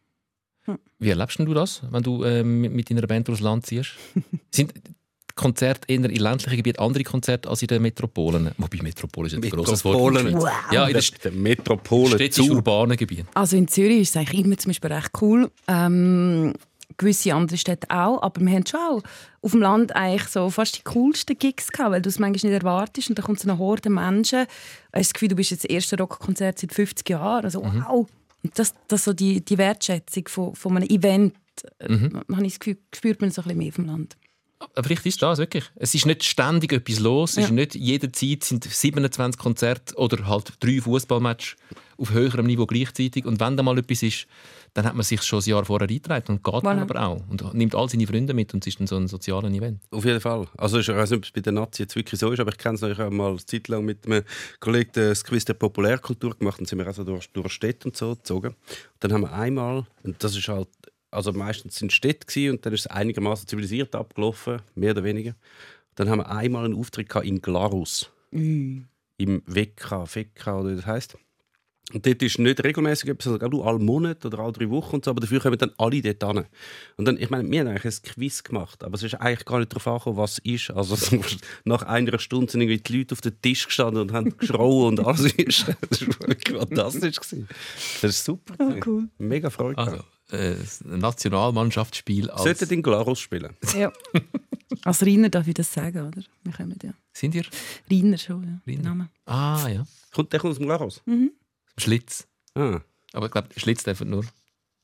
Speaker 1: Wie erlebst du das, wenn du äh, mit deiner Band durchs Land ziehst? Sind Konzerte eher in ländlichen Gebieten andere Konzerte als in den Metropolen? Wobei Metropole ist ein grosses Wort. in der
Speaker 3: Metropolen.
Speaker 1: Schweiz. Ja, in den
Speaker 3: der Metropole zu.
Speaker 1: städtisch-urbanen Gebieten.
Speaker 2: Also in Zürich ist es eigentlich immer zum Beispiel recht cool. Ähm, gewisse andere Städte auch, aber wir haben schon auch auf dem Land eigentlich so fast die coolsten Gigs gehabt, weil du es manchmal nicht erwartest und dann kommt so eine Horde Menschen. Du hast das Gefühl, du bist jetzt das erste Rockkonzert seit 50 Jahren. Also wow! Und das, das so die, die Wertschätzung von, von einem Event, mhm. habe ich das Gefühl, spürt man so ein bisschen mehr vom Land.
Speaker 1: Aber vielleicht ist das wirklich. Es ist nicht ständig etwas los. Es
Speaker 2: Ja.
Speaker 1: ist nicht jederzeit sind 27 Konzerte oder halt drei Fußballmatches auf höherem Niveau gleichzeitig. Und wenn da mal etwas ist, dann hat man sich schon ein Jahr vorher eingetragen und geht dann
Speaker 2: Voilà.
Speaker 1: aber auch. Und nimmt all seine Freunde mit und es ist dann so ein soziales Event.
Speaker 3: Auf jeden Fall. Also ich weiß nicht, ob es bei den Nazis jetzt wirklich so ist, aber ich kenne es noch. Ich habe mal eine Zeit lang mit einem Kollegen das Quiz der Populärkultur gemacht und sind wir also durch, durch Städte und so gezogen. Und dann haben wir einmal, und das ist halt, also meistens sind Städte gewesen, und dann ist es einigermaßen zivilisiert abgelaufen, mehr oder weniger. Dann haben wir einmal einen Auftritt gehabt in Glarus. Im WK, WK oder wie das heisst. Und dort ist nicht regelmäßig etwas, also gerade alle Monate oder alle drei Wochen und so, aber dafür kommen dann alle dort hin. Und dann, ich meine, wir haben eigentlich ein Quiz gemacht, aber es ist eigentlich gar nicht darauf angekommen, was ist. Also so, nach einer Stunde sind irgendwie die Leute auf den Tisch gestanden und haben geschrauen und alles ist. Das war fantastisch. gewesen. Das ist super. gewesen.
Speaker 2: cool.
Speaker 3: Mega Freude.
Speaker 1: Also, äh, ein Nationalmannschaftsspiel als...
Speaker 3: Sollten in Glarus spielen.
Speaker 2: Ja. Als Riner darf ich das sagen, oder? Wir kommen ja.
Speaker 1: Sind ihr?
Speaker 2: Riner schon, ja.
Speaker 1: Riner.
Speaker 2: Name.
Speaker 1: Ah, ja.
Speaker 3: Kommt der kommt aus dem Glarus?
Speaker 1: Schlitz.
Speaker 3: Ah.
Speaker 1: Aber ich glaube, Schlitz dürfen nur...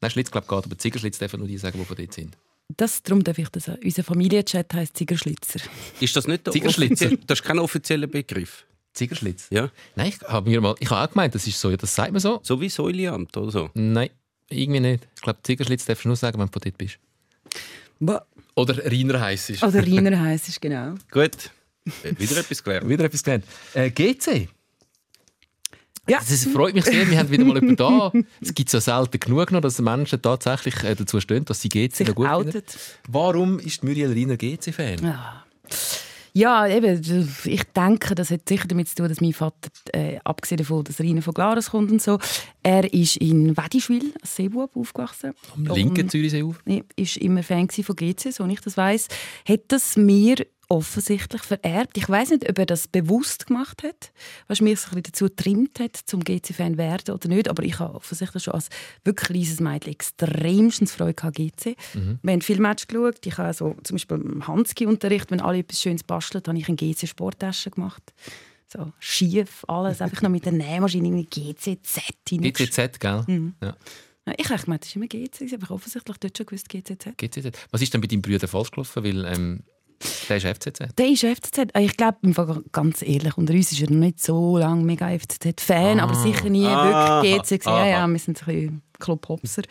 Speaker 1: Nein, Schlitz glaube geht, aber Ziegerschlitz dürfen nur die sagen, die von dort sind.
Speaker 2: Das, darum darf ich das sagen. Unser Familienchat heisst Ziegerschlitzer.
Speaker 3: Ist das nicht der
Speaker 1: Ziegerschlitzer.
Speaker 3: Das ist kein offizieller Begriff.
Speaker 1: Ziegerschlitz?
Speaker 3: Ja?
Speaker 1: Nein, ich habe mir mal... Ich habe auch gemeint, das ist so, ja, das sagt man so.
Speaker 3: So wie Säuliamt oder so.
Speaker 1: Nein, irgendwie nicht. Ich glaube, Ziegerschlitz darfst du nur sagen, wenn du von dort bist.
Speaker 2: Ba-
Speaker 1: Oder Riner heiß ist.
Speaker 2: Oder Riner heisst es, genau.
Speaker 3: Gut. Äh, Wieder etwas gelernt.
Speaker 1: Wieder etwas gelernt. Äh, GC.
Speaker 2: Ja.
Speaker 1: Das freut mich sehr, wir haben wieder mal jemanden da. Es gibt so selten genug noch, dass Menschen tatsächlich äh, dazu stehen, dass sie GC noch gut finden. Warum ist Muriel Riner GC-Fan?
Speaker 2: Ja. Ja, eben, ich denke, das hat sicher damit zu tun, dass mein Vater, äh, abgesehen davon, dass er rein von Glarus kommt und so, er ist in Wedischwil als Seebub aufgewachsen.
Speaker 1: Am linken Zürichsee auf.
Speaker 2: Nee, ist immer Fan von GC, so ich das weiß, hat das mir offensichtlich vererbt. Ich weiß nicht, ob er das bewusst gemacht hat, was mich so ein bisschen dazu getrimmt hat, zum GC-Fan werden oder nicht. Aber ich habe offensichtlich schon als wirklich kleines Mädchen extremstens Freude gehabt, GC. Wir haben viele Matches geschaut. Ich habe so, zum Beispiel im Hanski-Unterricht, wenn alle etwas Schönes basteln, habe ich eine GC-Sporttasche gemacht. So schief, alles, einfach noch mit der Nähmaschine in GCZ.
Speaker 1: GCZ, gell?
Speaker 2: Mhm.
Speaker 1: Ja.
Speaker 2: Ich dachte, das ist immer GC, aber offensichtlich dort schon gewusst GCZ.
Speaker 1: GCZ. Was ist denn bei deinem Bruder falsch gelaufen? Weil ähm, der ist FCZ.
Speaker 2: Der ist FCZ. Ich glaube, im Fall ganz ehrlich, unter uns ist er noch nicht so lange mega FCZ-Fan,
Speaker 1: Ah.
Speaker 2: aber sicher nie
Speaker 3: Ah.
Speaker 2: wirklich GC. gewesen. Ja, ja, wir sind ein bisschen Club-Hopser.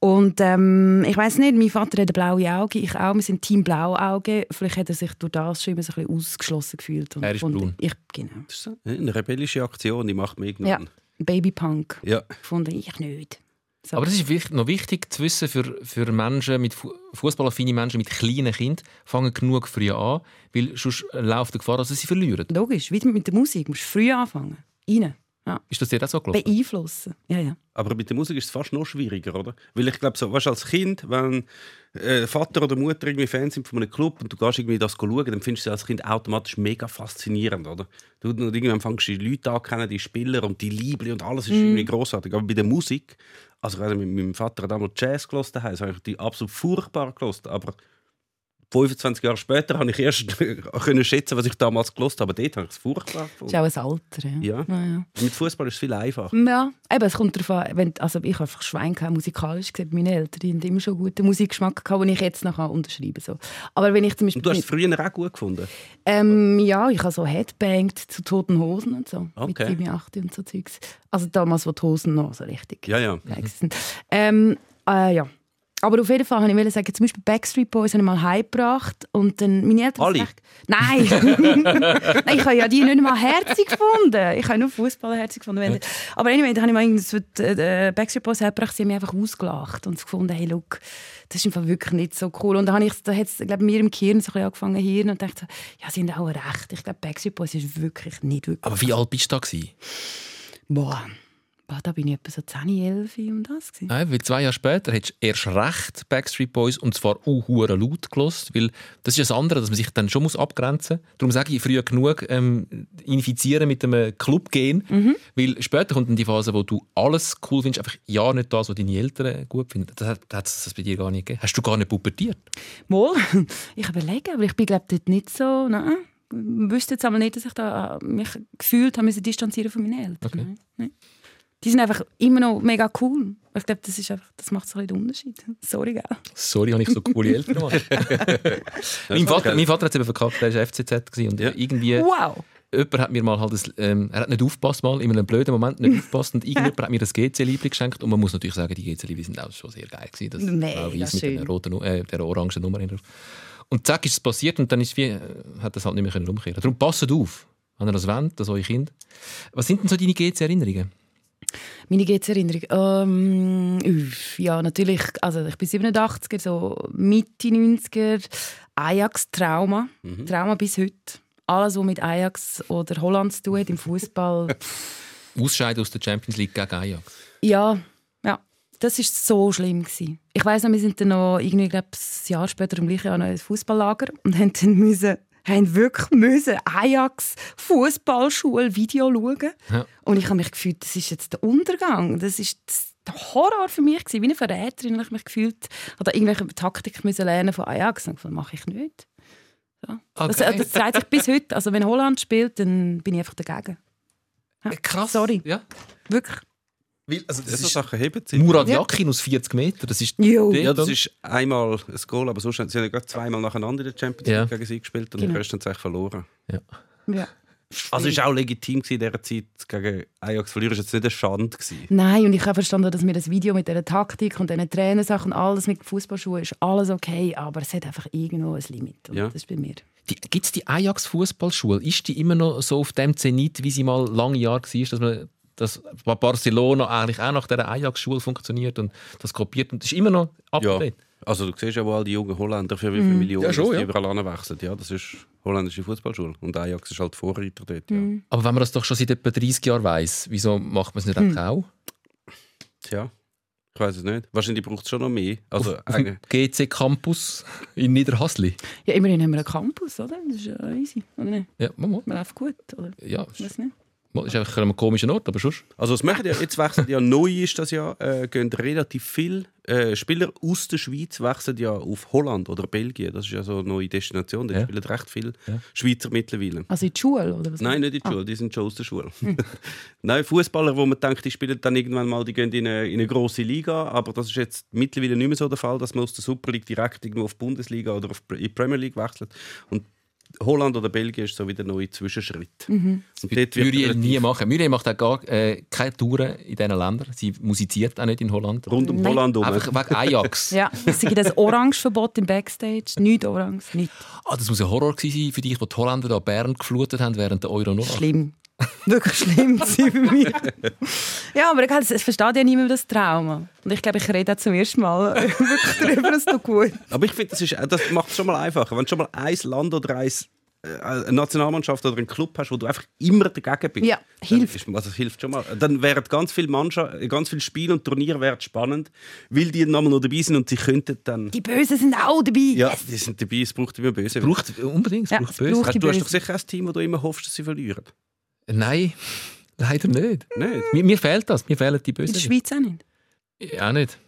Speaker 2: Und ähm, ich weiß nicht, mein Vater hat blaue Augen, ich auch. Wir sind Team Blauauge. Vielleicht hat er sich durch das schon immer so ein bisschen ausgeschlossen gefühlt. Und
Speaker 1: Er ist braun.
Speaker 2: Ich, genau.
Speaker 3: Das ist eine rebellische Aktion, die macht mich
Speaker 2: Ja,
Speaker 3: irgendwann.
Speaker 2: Babypunk.
Speaker 3: Ja.
Speaker 2: Gefunden, ich nicht. So.
Speaker 1: Aber das ist wichtig, noch wichtig zu wissen für, für Menschen mit Fu- fußballaffine Menschen mit kleinen Kindern, fangen genug früh an, weil sonst läuft die Gefahr, dass sie sie verlieren.
Speaker 2: Logisch, wie mit der Musik. Du musst früh anfangen. Rein. Ja.
Speaker 1: Ist das dir auch so gelaufen?
Speaker 2: Beeinflussen. Ja, ja.
Speaker 3: Aber mit der Musik ist es fast noch schwieriger, oder? Weil ich glaube, so, weißt, als Kind, wenn äh, Vater oder Mutter irgendwie Fan sind von einem Club und du gehst irgendwie das schauen, dann findest du sie als Kind automatisch mega faszinierend, oder? Du, und irgendwann fängst du die Leute an kennen, die Spieler und die Liebli und alles ist irgendwie großartig. Aber bei der Musik, also ich weiss, mit meinem Vater hat damals Jazz daheim, das habe ich die absolut furchtbar gehört, aber 25 Jahre später habe ich erst können schätzen, was ich damals gelost habe. Dort habe ich es furchtbar
Speaker 2: Das
Speaker 3: gefunden.
Speaker 2: ist auch ein Alter. Ja.
Speaker 3: Ja.
Speaker 2: Ja, ja.
Speaker 3: Mit Fußball ist es viel einfacher.
Speaker 2: Ja, eben, es kommt darauf an, wenn, also ich habe einfach Schwein gehabt, musikalisch gesehen. Meine Eltern haben immer schon guten Musikgeschmack gehabt, den ich jetzt noch unterschreiben kann. So. Aber wenn ich zum Beispiel...
Speaker 3: Und du hast es früher auch gut gefunden.
Speaker 2: ähm, ja, ich habe so Headbanged zu Toten Hosen und so. Mit
Speaker 3: Okay.
Speaker 2: 7, 8 und so Zeugs. Also damals, wo die Hosen noch so richtig
Speaker 3: Ja, ja.
Speaker 2: geil sind. Ähm, äh, ja. Aber auf jeden Fall wollte ich sagen, zum Beispiel Backstreet Boys habe ich mal heimgebracht und dann meine Eltern...
Speaker 3: Alle?
Speaker 2: Echt, nein! Nein, ich habe ja die nicht mal herzig gefunden. Ich habe nur Fußballer herzig gefunden. Aber anyway, dann habe ich mal irgendwie die, äh, Backstreet Boys hergebracht, sie haben mich einfach ausgelacht und gefunden, hey, look, das ist einfach wirklich nicht so cool. Und dann habe ich, da hat es, glaube mir im Kirn so ein bisschen angefangen hirn und dachte, ja, sie haben auch recht. Ich glaube, Backstreet Boys ist wirklich nicht wirklich...
Speaker 1: Aber wie alt bist du da? Gewesen?
Speaker 2: Boah, boah, da bin ich etwa so 10, 11 um das gewesen.
Speaker 1: Nein, weil zwei Jahre später hättest du erst recht Backstreet Boys und zwar auch hure laut gelost, weil das ist das andere, dass man sich dann schon muss abgrenzen muss. Darum sage ich früh genug ähm, infizieren mit einem Club-Gen,
Speaker 2: Mhm.
Speaker 1: weil später kommt dann die Phase, wo du alles cool findest, einfach ja nicht das, was deine Eltern gut finden. Das hat es das bei dir gar nicht gegeben. Hast du gar nicht pubertiert?
Speaker 2: Wohl, ich überlege, aber ich bin glaube dort nicht so, nein, ich wüsste jetzt aber nicht, dass ich da äh, mich gefühlt habe, distanzieren von meinen Eltern.
Speaker 1: Okay.
Speaker 2: Nein, nein. Die sind einfach immer noch mega cool. Ich glaube, das ist einfach, das macht so ein bisschen den Unterschied. Sorry, gell?
Speaker 1: Sorry, habe ich so coole Eltern gemacht. mein, Vater, mein Vater hat es eben verkackt, er war FCZ und
Speaker 3: Ja.
Speaker 1: irgendwie...
Speaker 2: Wow!
Speaker 1: jemand hat mir mal halt das, ähm, er hat nicht aufgepasst mal, in einem blöden Moment nicht aufgepasst und irgendjemand hat mir das GC-Liebling geschenkt und man muss natürlich sagen, die GC-Liebling sind auch schon sehr geil gewesen. Das
Speaker 2: Mega
Speaker 1: mit
Speaker 2: schön.
Speaker 1: der, roten, Nu- äh, der orangen Nummer drauf. Und zack ist es passiert und dann ist wie, äh, hat das halt nicht mehr können umkehren. Darum passt auf, wenn ihr das wollt, das eure Kind. Was sind denn so deine GC-Erinnerungen?
Speaker 2: Meine GC-Erinnerung? Ähm, ja, natürlich, also ich bin 87er, so Mitte 90er, Ajax-Trauma. Trauma bis heute. Alles, was mit Ajax oder Holland zu tun hat im Fußball.
Speaker 1: Ausscheiden aus der Champions League gegen Ajax.
Speaker 2: Ja, ja. Das war so schlimm. Gewesen. Ich weiss noch, wir sind dann noch irgendwie, glaub, ein Jahr später im gleichen Jahr noch ins Fußballlager und haben dann müssen, haben wirklich müssen Ajax Fußballschule Video schauen.
Speaker 1: Ja.
Speaker 2: Und ich habe mich gefühlt, das ist jetzt der Untergang. Das ist das der Horror für mich gewesen. Wie eine Verräterin habe ich mich gefühlt. Oder irgendwelche Taktik müssen lernen von Ajax. Und dachte, mache ich nicht. So. Das,
Speaker 1: Okay.
Speaker 2: das zeigt sich bis heute. Also wenn Holland spielt, dann bin ich einfach dagegen. Ja.
Speaker 1: Krass.
Speaker 2: Sorry.
Speaker 1: Ja.
Speaker 2: Wirklich.
Speaker 1: Weil, also,
Speaker 3: Das
Speaker 1: das ist
Speaker 3: Sachen heben sie.
Speaker 1: Murat
Speaker 2: Ja.
Speaker 1: Yakin aus 40 Meter. Das ist
Speaker 2: Jo.
Speaker 3: Ja, das ist einmal ein Goal, aber sonst haben sie ja gerade zweimal nacheinander in der Champions League
Speaker 1: Ja.
Speaker 3: gegen sie gespielt und
Speaker 2: Genau.
Speaker 3: den Rest haben sie verloren.
Speaker 2: Ja.
Speaker 3: Also es war auch legitim in dieser Zeit gegen Ajax verlieren. War jetzt nicht eine Schande. Gewesen.
Speaker 2: Nein, und ich habe verstanden, dass mir das Video mit dieser Taktik und diesen Trainersachen, alles mit Fußballschuhen ist alles okay, aber es hat einfach irgendwo ein Limit. Und
Speaker 3: Ja.
Speaker 2: das ist bei mir.
Speaker 1: Gibt es die Ajax Fußballschule? Ist die immer noch so auf dem Zenit, wie sie mal lange Jahre war, dass man dass Barcelona eigentlich auch nach dieser Ajax-Schule funktioniert und das kopiert und das ist immer noch up
Speaker 3: Ja. Also du siehst ja, wo all die jungen Holländer für wie viele Millionen
Speaker 1: Ja, schon, ja.
Speaker 3: überall anwechseln. Ja, das ist holländische Fußballschule. Und Ajax ist halt Vorreiter dort. Ja.
Speaker 1: Aber wenn man das doch schon seit etwa 30 Jahren weiss, wieso macht man es nicht einfach auch?
Speaker 3: Tja, ich weiß es nicht. Wahrscheinlich braucht es schon noch mehr. Also,
Speaker 1: Auf dem
Speaker 3: eigentlich-
Speaker 1: GC Campus in Niederhasli.
Speaker 2: Ja, immerhin haben wir einen Campus, oder? Das ist ja easy, oder nicht?
Speaker 1: Ja, mal, mal.
Speaker 2: Man läuft gut, oder?
Speaker 1: Ja,
Speaker 2: Ich weiß nicht.
Speaker 1: Mal, ist einfach an einem komischen Ort, aber sonst.
Speaker 3: also es machen ja, jetzt wechseln ja neu ist das ja, äh, gehen relativ viele äh, Spieler aus der Schweiz wechseln ja auf Holland oder Belgien. Das ist ja so eine neue Destination. Da
Speaker 1: Ja.
Speaker 3: spielen recht viele
Speaker 1: Ja.
Speaker 3: Schweizer mittlerweile.
Speaker 2: Also in die Schule, oder was?
Speaker 3: Nein, nicht in die Schule, die sind schon aus der Schule. Nein, Fußballer, wo man denkt, die spielen dann irgendwann mal, die gehen in eine, in eine grosse Liga, aber das ist jetzt mittlerweile nicht mehr so der Fall, dass man aus der Super League direkt irgendwo auf die Bundesliga oder auf die Premier League wechselt. Und Holland oder Belgien ist so wieder der neue Zwischenschritt. Und dort wird
Speaker 1: Muriel
Speaker 3: relativ-
Speaker 1: nie machen. Muriel macht auch gar äh, keine Touren in diesen Ländern. Sie musiziert auch nicht in Holland.
Speaker 3: rund um
Speaker 2: Nein.
Speaker 3: Holland herum.
Speaker 1: Einfach wegen Ajax.
Speaker 2: Ja, es gibt ein Orangeverbot im Backstage. Nichts Orange, nichts.
Speaker 1: Ah, das muss ein Horror gewesen sein für dich, wo die Holländer da Bern geflutet haben während der Euro noch.
Speaker 2: Schlimm. Wirklich schlimm gewesen für mich. Ja, aber egal, es es versteht ja niemand das Trauma. Und ich glaube, ich rede auch zum ersten Mal wirklich darüber, es tut gut.
Speaker 3: Aber ich finde, das, ist- das macht es schon mal einfacher. Wenn du schon mal ein Land oder ein, äh, eine Nationalmannschaft oder einen Club hast, wo du einfach immer dagegen bist.
Speaker 2: Ja,
Speaker 3: dann
Speaker 2: hilft.
Speaker 3: Ist, also, das hilft schon mal. Dann wären ganz viele Mannschaften, ganz viele Spiele und Turniere wären spannend, weil die nochmal noch dabei sind und sie könnten dann.
Speaker 2: Die Bösen sind auch dabei.
Speaker 3: Ja,
Speaker 2: Yes.
Speaker 3: die sind dabei, es braucht immer böse.
Speaker 1: Braucht unbedingt, es
Speaker 2: Ja,
Speaker 1: braucht
Speaker 2: es
Speaker 1: böse.
Speaker 2: braucht-
Speaker 3: Hast-
Speaker 2: die
Speaker 3: du hast
Speaker 2: Bösen.
Speaker 3: doch sicher ein Team, wo du immer hoffst, dass sie verlieren.
Speaker 1: Nein, leider nicht.
Speaker 3: Nicht?
Speaker 1: Mir, mir fehlt das. Mir fehlen die
Speaker 2: In
Speaker 1: Bösen.
Speaker 2: der Schweiz auch nicht.
Speaker 1: Auch nicht.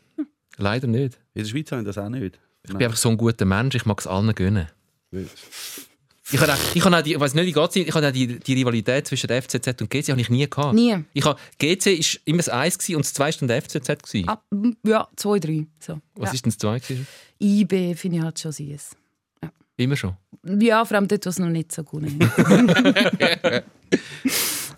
Speaker 1: Leider nicht.
Speaker 3: In der Schweiz haben wir das auch nicht.
Speaker 1: Ich bin einfach so ein guter Mensch, ich mag es allen gönnen. Ich habe auch, ich habe auch die, weiß nicht, wie ich habe auch die, die Rivalität zwischen der FCZ und GC habe ich nie gehabt.
Speaker 2: Nie.
Speaker 1: Ich habe, GC ist immer das Eins gewesen und das Zwei war der FCZ. Gewesen.
Speaker 2: Ab, ja, zwei, drei. So.
Speaker 1: Was
Speaker 2: ja.
Speaker 1: ist denn das Zwei? Gewesen?
Speaker 2: IB finde ich halt schon süß.
Speaker 1: Immer schon.
Speaker 2: Ja, vor allem dort, wo es noch nicht so gut ist.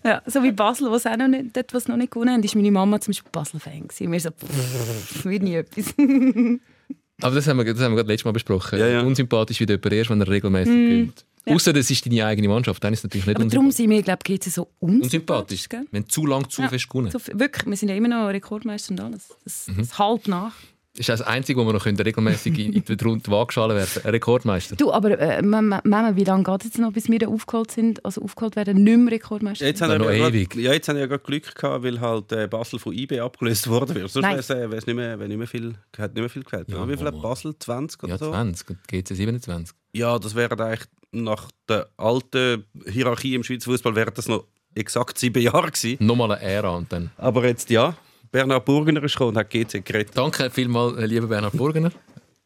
Speaker 2: ja, so wie Basel, wo es auch noch nicht, dort, wo es noch nicht gewonnen haben, ist meine Mama zum Beispiel Basel-Fan. Und Wir so, pff, wird nie etwas.
Speaker 1: Aber das haben wir, das haben wir gerade letztes Mal besprochen.
Speaker 3: Ja, ja.
Speaker 1: Unsympathisch wird jemand erst, wenn er regelmäßig gewinnt.
Speaker 2: Mm. ja.
Speaker 1: Außer das ist deine eigene Mannschaft, dann ist es natürlich nicht
Speaker 2: Aber darum sind wir, glaube ich, jetzt so unsympathisch.
Speaker 1: unsympathisch.
Speaker 2: gell?
Speaker 1: Wenn du zu lang zu
Speaker 2: Ja.
Speaker 1: fest gewonnen
Speaker 2: wirklich, wir sind ja immer noch Rekordmeister und alles. Das,
Speaker 1: Mhm.
Speaker 2: das halt nach.
Speaker 1: Das ist das Einzige, wo wir noch können, regelmäßig in, in die Waagschale werden Ein Rekordmeister.
Speaker 2: Du, aber äh, Mama, wie lange geht es jetzt noch, bis wir da aufgeholt sind, also aufgeholt werden, nicht mehr Rekordmeister?
Speaker 3: Jetzt
Speaker 1: Dann
Speaker 3: haben,
Speaker 1: noch
Speaker 3: wir grad,
Speaker 1: ewig.
Speaker 3: ja, jetzt haben wir ja gerade Glück gehabt, weil halt äh, Basel von IB abgelöst worden wäre. Sonst
Speaker 2: Nein.
Speaker 3: wäre es äh, nicht mehr, wär nicht mehr viel, hat nicht mehr viel gefällt.
Speaker 1: Ja,
Speaker 3: Wie viel hat. Basel? 20 oder
Speaker 1: Ja,
Speaker 3: so?
Speaker 1: 20 und GC 27.
Speaker 3: Ja, das wäre eigentlich nach der alten Hierarchie im Schweizer Fußball wäre das noch exakt sieben Jahre gewesen.
Speaker 1: Nochmal eine Ära und dann.
Speaker 3: Aber jetzt ja, Bernhard Burgener ist gekommen und hat GC geredet.
Speaker 1: Danke vielmals, äh, lieber Bernhard Burgener.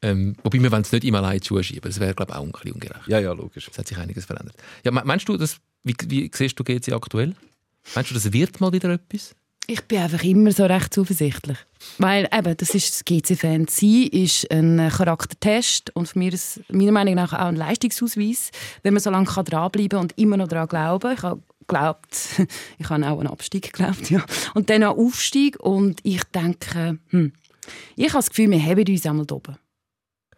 Speaker 1: Ähm, wobei wir wollen es nicht immer allein in die Schuhe schieben. Das wäre, glaube ich, auch ein bisschen ungerecht.
Speaker 3: Ja, ja, logisch.
Speaker 1: Es hat sich einiges verändert. Ja, me- meinst du, das, wie, wie siehst du GC aktuell? Meinst du, das wird mal wieder etwas?
Speaker 2: Ich bin einfach immer so recht zuversichtlich. Weil eben, das ist das GC-Fan sein, ist ein Charaktertest und für mich ist meiner Meinung nach auch ein Leistungsausweis, wenn man so lange dranbleiben kann und immer noch daran glauben. Ich habe geglaubt, ich habe auch an einen Abstieg geglaubt, ja. Und dann an Aufstieg und ich denke, hm, ich habe das Gefühl, wir haben uns einmal oben.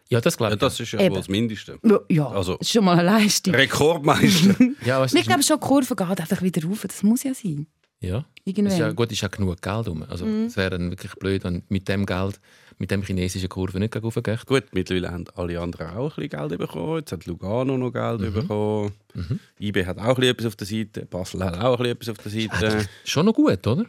Speaker 1: Ja, das glaube
Speaker 3: Ja,
Speaker 1: ich.
Speaker 3: das ist ja
Speaker 2: Eben.
Speaker 3: wohl das Mindeste.
Speaker 2: Ja, Ja,
Speaker 3: Also-
Speaker 2: das ist schon mal eine Leistung.
Speaker 3: Rekordmeister.
Speaker 1: ja, weißt,
Speaker 2: ich glaube schon, die Kurve geht einfach wieder rauf. Das muss ja sein.
Speaker 1: ja.
Speaker 2: Irgendwann.
Speaker 1: Ist ja, gut, ist ja genug Geld rum. Also,
Speaker 2: Mhm.
Speaker 1: Es wäre dann wirklich blöd, wenn mit dem Geld, mit dem chinesischen Kurve nicht geht.
Speaker 3: Gut, mittlerweile haben alle anderen auch ein bisschen Geld bekommen. Jetzt hat Lugano noch Geld
Speaker 1: Mhm.
Speaker 3: bekommen. IB hat auch ein bisschen etwas auf der Seite. Basel hat auch ein bisschen etwas auf der Seite.
Speaker 1: Schon noch gut, oder?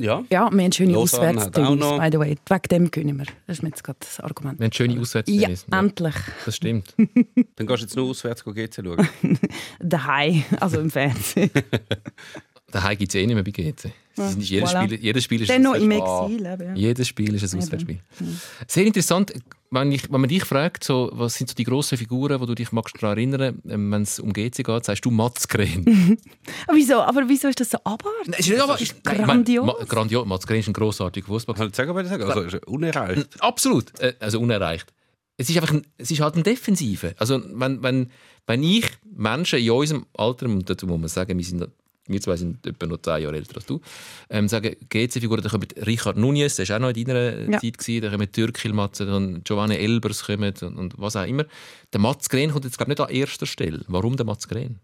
Speaker 3: Ja.
Speaker 2: Ja, wir haben schöne
Speaker 3: noch-
Speaker 2: by the way. Wegen dem gewinnen wir. Das ist mir jetzt gerade das Argument.
Speaker 1: Wir haben schöne
Speaker 2: Ja,
Speaker 1: Auswärtstennis.
Speaker 2: endlich.
Speaker 1: Das stimmt.
Speaker 3: Dann gehst du jetzt nur auswärts GC schauen.
Speaker 2: Daheim, also im Fernsehen.
Speaker 1: Daheim gibt es eh nicht mehr bei GC. Es ist jedes,
Speaker 2: voilà.
Speaker 1: Spiel, jedes Spiel ist
Speaker 2: Dann noch
Speaker 1: ein
Speaker 2: im
Speaker 1: Auswärtsspiel.
Speaker 2: Exil. eben, Ja.
Speaker 1: Jedes Spiel ist ein Auswärtsspiel. Sehr interessant, wenn, ich, wenn man dich fragt, so, was sind so die grossen Figuren, wo du dich magst daran erinnern, ähm, wenn es um GC geht, sagst du Mats.
Speaker 2: Aber wieso, aber wieso ist das so abartig?
Speaker 1: Ist nicht, aber, ist, nein, ich
Speaker 2: grandios.
Speaker 1: Ma, grandios. Mats ist ein grossartiger Fußball.
Speaker 3: Kann ich sagen, was ich sagen? Also, ist unerreicht.
Speaker 1: Absolut. Äh, Also unerreicht. Es ist einfach ein, es ist halt ein Defensive. Also wenn, wenn, wenn ich Menschen in unserem Alter, und dazu muss man sagen, wir, sind, wir zwei sind etwa noch zehn Jahre älter als du, ähm, sagen, GC-Figuren, da kommt Richard Nunez, der war auch noch in deiner
Speaker 2: Ja.
Speaker 1: Zeit, gewesen, da kommen Türkil Matzen, und Giovanni Elbers kommen und, und was auch immer. Der Mats Gren kommt jetzt glaube ich nicht an erster Stelle. Warum der Mats Gren?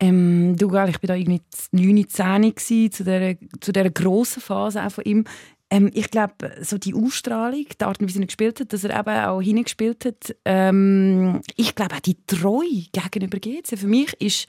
Speaker 2: Ähm, du, gell, ich war da irgendwie 9, 10 gewesen, zu dieser, zu dieser grossen Phase auch von ihm. Ähm, ich glaube, so die Ausstrahlung, die Art und Weise, wie er gespielt hat, dass er eben auch hingespielt hat, ähm, ich glaube auch die Treue gegenüber GC. Für mich ist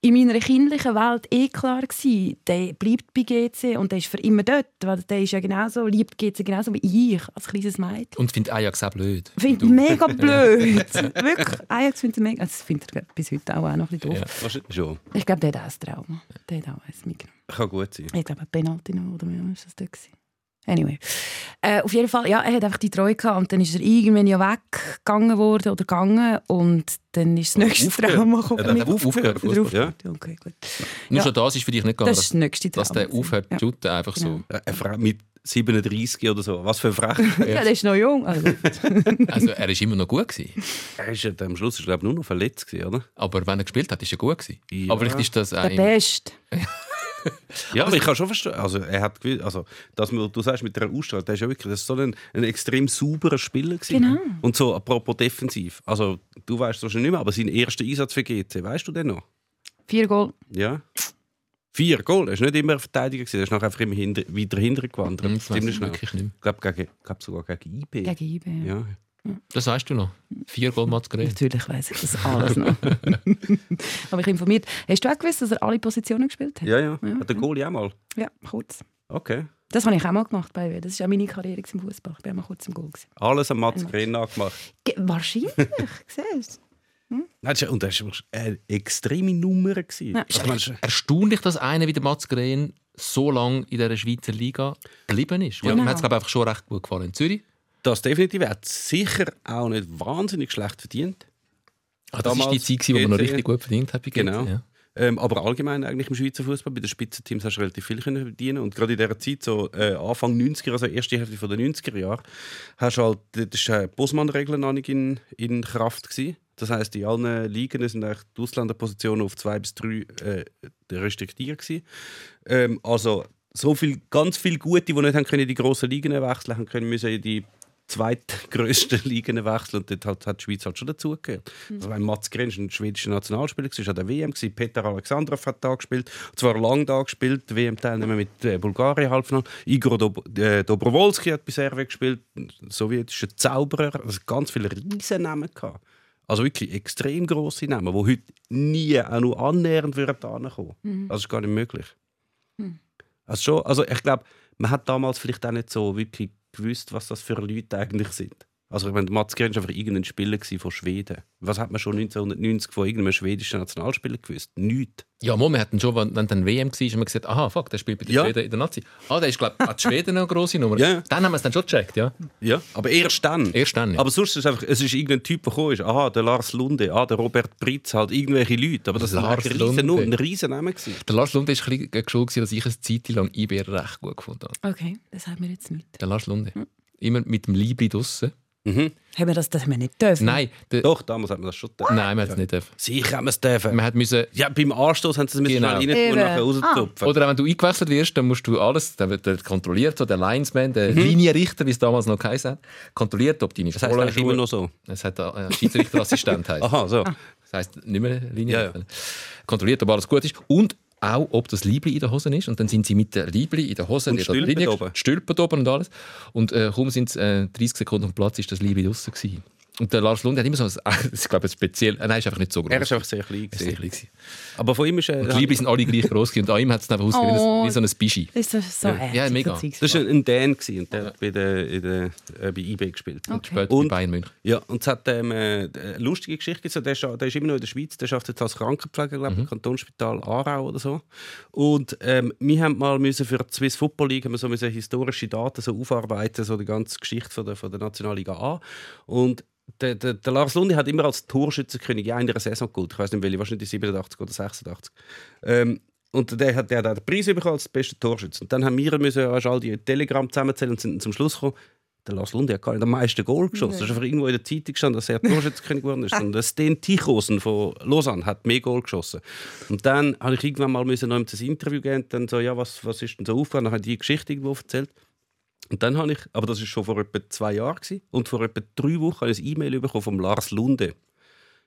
Speaker 2: in meiner kindlichen Welt eh klar gewesen, der bleibt bei GC und der ist für immer dort, weil der ist ja genauso, liebt GC genauso wie ich als kleines Mädchen.
Speaker 1: Und finde Ajax auch blöd.
Speaker 2: Finde ich mega blöd. Wirklich. Ajax findet er mega. Das findet er bis heute auch, auch noch ein bisschen doof.
Speaker 1: Ja.
Speaker 3: Wahrscheinlich schon.
Speaker 2: Ich glaube, der hat auch ein Trauma. Der hat auch eins mitgenommen.
Speaker 3: Kann gut sein.
Speaker 2: Ich glaube, ein Penalty noch, oder wie war das dort? gewesen? Anyway. Äh, auf jeden Fall, ja, er hat einfach die Treue gehabt und dann ist er irgendwann ja weggegangen worden oder gegangen und dann ist das nächste
Speaker 3: aufgehört.
Speaker 2: Trauma
Speaker 3: Er hat
Speaker 2: gekommen.
Speaker 1: auf- aufgehört, Fußball.
Speaker 2: aufgehört. Okay, gut.
Speaker 1: Nur
Speaker 2: Ja.
Speaker 1: schon das ist für dich nicht gegangen,
Speaker 2: Das ist das nächste Trauma.
Speaker 1: dass der aufhört
Speaker 2: ja.
Speaker 1: zu einfach
Speaker 2: Genau.
Speaker 1: so.
Speaker 3: Eine Frau mit 37 oder so. Was für eine Frechheit.
Speaker 2: Ja, der ist noch jung. Also,
Speaker 1: Also er ist immer noch gut gewesen.
Speaker 3: er ist ja am Schluss ist, er, glaube ich, nur noch verletzt gewesen, oder?
Speaker 1: Aber wenn er gespielt hat, ist er gut gewesen.
Speaker 3: Ja.
Speaker 1: Aber vielleicht ist das auch
Speaker 2: der Beste.
Speaker 3: Ja, aber ich kann schon verstehen. Also, er hat also, dass man, du sagst mit der Ausstrahlung, der ist ja wirklich das ist so ein, ein extrem sauberer Spieler gewesen.
Speaker 2: Genau.
Speaker 3: Und so apropos defensiv. Also, du weißt es schon nicht mehr, aber sein erster Einsatz für GC, weißt du den noch?
Speaker 2: Vier Goal.
Speaker 3: Ja. Vier Goal. Er war nicht immer ein Verteidiger, gewesen. er ist nachher einfach immer hinter, weiter hinten gewandert.
Speaker 1: Hm, ich
Speaker 3: schnell.
Speaker 1: wirklich nicht mehr.
Speaker 3: Ich glaube gegen, glaub sogar gegen IB.
Speaker 2: Gegen IB. Ja.
Speaker 3: Ja.
Speaker 1: Das weißt du noch. Vier Goal Mats Green.
Speaker 2: Natürlich weiss ich das alles noch. Aber ich informiert. Hast du auch gewusst, dass er alle Positionen gespielt hat?
Speaker 3: ja, ja.
Speaker 2: Ja.
Speaker 3: Hat der Goalie auch mal?
Speaker 2: Ja, kurz.
Speaker 3: Okay.
Speaker 2: Das habe ich auch mal gemacht bei WW. Das war auch meine Karriere im Fußball. Ich war auch mal kurz im Goal. gewesen.
Speaker 3: Alles am Mats Green nachgemacht.
Speaker 2: Ge- Wahrscheinlich, siehst
Speaker 3: Nein, das ist- Und das war eine extreme Nummer. gewesen.
Speaker 2: Ja.
Speaker 3: Also, ist-
Speaker 1: Erstaunlich, dass einer wie der Mats Green so lange in dieser Schweizer Liga geblieben ist.
Speaker 2: Genau.
Speaker 1: Mir hat es glaube ich, einfach schon recht gut gefallen in Zürich.
Speaker 3: Das definitiv. Er hat sicher auch nicht wahnsinnig schlecht verdient.
Speaker 1: Ah, das war die Zeit, wo man noch richtig gut verdient hat.
Speaker 3: Genau.
Speaker 1: Ja.
Speaker 3: Ähm, aber allgemein eigentlich im Schweizer Fußball bei den Spitzenteams hast du relativ viel können verdienen und gerade in dieser Zeit so äh, Anfang 90er, also erste Hälfte der 90er Jahre, hast du halt das war Bosman-Regel noch nicht in, in Kraft gewesen. Das heißt, in allen Ligen sind eigentlich die Ausländerpositionen auf zwei bis drei äh, restriktiert gewesen. Ähm, also so viel, ganz viele Gute, die nicht haben können die grossen Ligen wechseln, haben können müssen in die zweitgrößten Ligen wechseln und dort hat, hat die Schweiz halt schon dazugehört. Also wenn Mats Grensch ein schwedischer Nationalspieler war, war an der WM. Peter Alexandrov hat da gespielt, und zwar lang da gespielt, WM-Teilnehmer mit äh, Bulgarien Halbfinale. Igor Dob äh, Dobrowolski hat bei Serbien gespielt, sowjetischer Zauberer, also ganz viele Riesennamen gehabt. Also wirklich extrem grosse Namen, die heute nie auch nur annähernd würden kommen.
Speaker 2: Mhm.
Speaker 3: Das ist gar nicht möglich. Also, schon, also ich glaube, man hat damals vielleicht auch nicht so wirklich gewusst, was das für Leute eigentlich sind. Also ich meine, Mats Grensch war einfach irgendein Spieler gewesen von Schweden. Was hat man schon 1990 von irgendeinem schwedischen Nationalspieler gewusst? Nichts.
Speaker 1: Ja, Mo, wir hatten schon, wenn, wenn dann WM war, haben wir gesagt, aha, fuck, der spielt bei den
Speaker 3: Ja.
Speaker 1: Schweden in der Nazi. Ah, der ist, glaube ich, die Schweden eine grosse Nummer.
Speaker 3: Ja.
Speaker 1: Dann haben wir es dann schon gecheckt, ja.
Speaker 3: Ja, aber erst dann.
Speaker 1: Erst dann, ja.
Speaker 3: Aber sonst ist es einfach, es ist irgendein Typ, der gekommen ist. Aha, der Lars Lunde, ah, der Robert Britz, halt irgendwelche Leute. Aber das war
Speaker 1: Lars
Speaker 3: ein riesen,
Speaker 1: Lunde.
Speaker 3: ein riesen Name. Gewesen.
Speaker 1: Der Lars Lunde war ein bisschen schuld, dass ich eine Zeit lang IBR recht gut gefunden habe.
Speaker 2: Okay, das haben wir jetzt nicht.
Speaker 1: Der Lars Lunde. Immer mit dem Liebli draussen.
Speaker 3: Mhm.
Speaker 2: Haben wir das, das haben wir nicht dürfen?
Speaker 1: Nein, der,
Speaker 3: Doch, damals hat man das schon getan.
Speaker 1: nein, wir haben es nicht dürfen.
Speaker 3: Sicher haben wir es dürfen.
Speaker 1: Man hat müssen,
Speaker 3: Ja, beim Anstoß haben sie es
Speaker 1: Genau.
Speaker 3: genau. rein und nachher rauszupfen.
Speaker 1: oder auch wenn du eingewechselt wirst, dann musst du alles, dann wird der kontrolliert, so der Linesman, der
Speaker 3: Mhm.
Speaker 1: Linienrichter, wie es damals noch geheißen hat, kontrolliert, ob deine
Speaker 3: Das heißt eigentlich immer noch so.
Speaker 1: Es hat äh, Schiedsrichterassistent heißt.
Speaker 3: Aha, so.
Speaker 2: Ah.
Speaker 1: Das heisst nicht mehr Linie.
Speaker 3: Ja, ja.
Speaker 1: Kontrolliert, ob alles gut ist. Und auch, ob das Liebli in der Hose ist. Und dann sind sie mit der Liebli in der Hose,
Speaker 3: Und Stülpen oben.
Speaker 1: Stülpen oben und alles. Und äh, kaum sind es äh, 30 Sekunden auf dem Platz, ist das Liebli gewesen. Und der Lars Lund hat immer so, ein, ich glaube, speziell, äh, nein, er ist einfach nicht so groß.
Speaker 3: Er ist einfach sehr klein.
Speaker 1: Sehr
Speaker 3: gewesen.
Speaker 1: klein.
Speaker 3: Aber von ihm ist er.
Speaker 1: Und die sind alle gleich groß gewesen. Und an ihm hat es einfach ausgesehen wie,
Speaker 2: Oh.
Speaker 1: ein- wie so ein Bischi.
Speaker 2: Ist das so
Speaker 1: Ja. Ja, mega.
Speaker 2: so.
Speaker 3: Das war ein Dan gewesen, und der hat bei, der, in der, äh, bei IB gespielt.
Speaker 2: Okay.
Speaker 1: Später
Speaker 3: Und-
Speaker 1: bei Bayern München.
Speaker 3: Ja, und es hat ähm, äh, eine lustige Geschichte gegeben. Der, ist- der ist immer noch in der Schweiz, der arbeitet jetzt als Krankenpfleger, glaube ich, im Kantonsspital Aarau oder so. Und ähm, wir haben mal müssen für die Swiss Football League haben wir so müssen historische Daten so aufarbeiten, so die ganze Geschichte von der, von der Nationalliga A. Und der, der, der Lars Lunde hat immer als Torschützenkönig in einer Saison geholt. Ich weiß nicht welche, wahrscheinlich die 87 oder 86. Ähm, und der hat, der hat den Preis bekommen als bester Torschütze. Und dann haben wir müssen erst all die Telegramm zusammenzählen und sind zum Schluss gekommen, der Lars Lunde hat gar nicht am meisten Goal geschossen. Es ist einfach irgendwo in der Zeitung gestanden, dass er Torschützenkönig geworden ist. Und Sten Tichosen von Lausanne hat mehr Goal geschossen. Und dann habe ich irgendwann mal müssen noch das Interview geben und dann so, ja, was, was ist denn so aufgefallen? Dann habe ich die Geschichte irgendwo erzählt. Und dann habe ich, aber das ist schon vor etwa zwei Jahren gewesen, und vor etwa drei Wochen habe ich ein E-Mail bekommen vom Lars Lunde.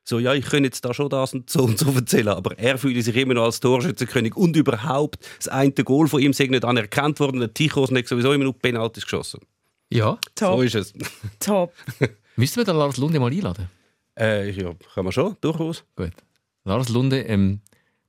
Speaker 3: so, ja, ich kann jetzt da schon das und so und so erzählen, aber er fühlt sich immer noch als Torschützenkönig und überhaupt das eine Goal von ihm sei nicht anerkannt worden, der Tichos nicht sowieso immer nur Penalties geschossen.
Speaker 1: Ja.
Speaker 2: Top.
Speaker 3: So ist es.
Speaker 2: Top.
Speaker 1: Müssen wir den Lars Lunde mal einladen?
Speaker 3: Äh, ja, kann man schon, durchaus.
Speaker 1: Gut. Lars Lunde, ähm,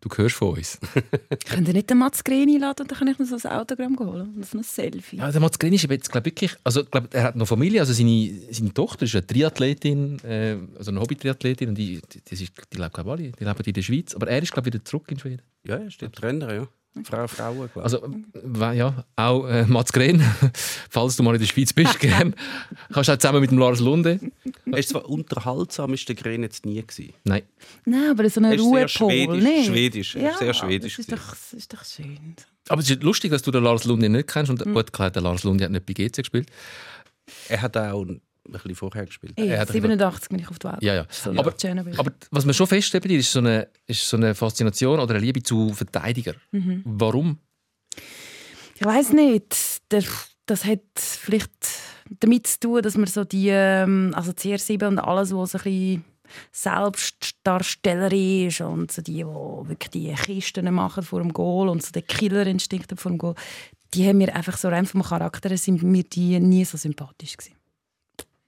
Speaker 1: du hörst von uns.
Speaker 2: Könnt ihr nicht den Mats Greni laden? Dann kann ich noch so ein Autogramm holen und so ein Selfie.
Speaker 1: Ja, der Mats Green ist jetzt, glaub, wirklich, also glaub, er hat noch Familie, also seine, seine Tochter ist eine Triathletin, äh, also eine Hobby-Triathletin und die, die, die, ist, die lebt, glaube alle, die leben in der Schweiz, aber er ist, glaube wieder zurück in Schweden.
Speaker 3: Ja, er ist der Trainer, ja. Frau, Frauen, glaube ich.
Speaker 1: Also, äh, ja, auch äh, Mats Green, falls du mal in der Schweiz bist, gern. Kannst du auch zusammen mit dem Lars Lunde.
Speaker 3: ist zwar unterhaltsam, ist der Gren jetzt nie gewesen.
Speaker 1: Nein.
Speaker 2: Nein, aber so eine
Speaker 3: Er ist sehr
Speaker 2: Ruhepol.
Speaker 3: schwedisch,
Speaker 2: nicht?
Speaker 3: schwedisch,
Speaker 2: Ja,
Speaker 3: sehr schwedisch
Speaker 2: Das ist doch, das ist doch schön.
Speaker 1: Aber es ist lustig, dass du den Lars Lunde nicht kennst. Und gut, klar, der Lars Lunde hat nicht bei GC gespielt.
Speaker 3: Er hat auch ein bisschen vorher gespielt.
Speaker 2: Ey,
Speaker 1: Er hat
Speaker 2: 87 bin ich auf die Welt.
Speaker 1: Ja, ja.
Speaker 2: So
Speaker 1: Aber, aber was man schon feststellt ist so eine, ist so eine Faszination oder eine Liebe zu Verteidigern.
Speaker 2: Mhm.
Speaker 1: Warum?
Speaker 2: Ich weiß nicht. Der, das hat vielleicht damit zu tun, dass man so die, ähm, also CR7 und alles, was so ein bisschen Selbstdarsteller ist und so die, die wirklich die Kisten machen vor dem Goal und so den Killerinstinkt vor dem Goal, die haben mir einfach so rein vom Charakter sind mir die nie so sympathisch gewesen.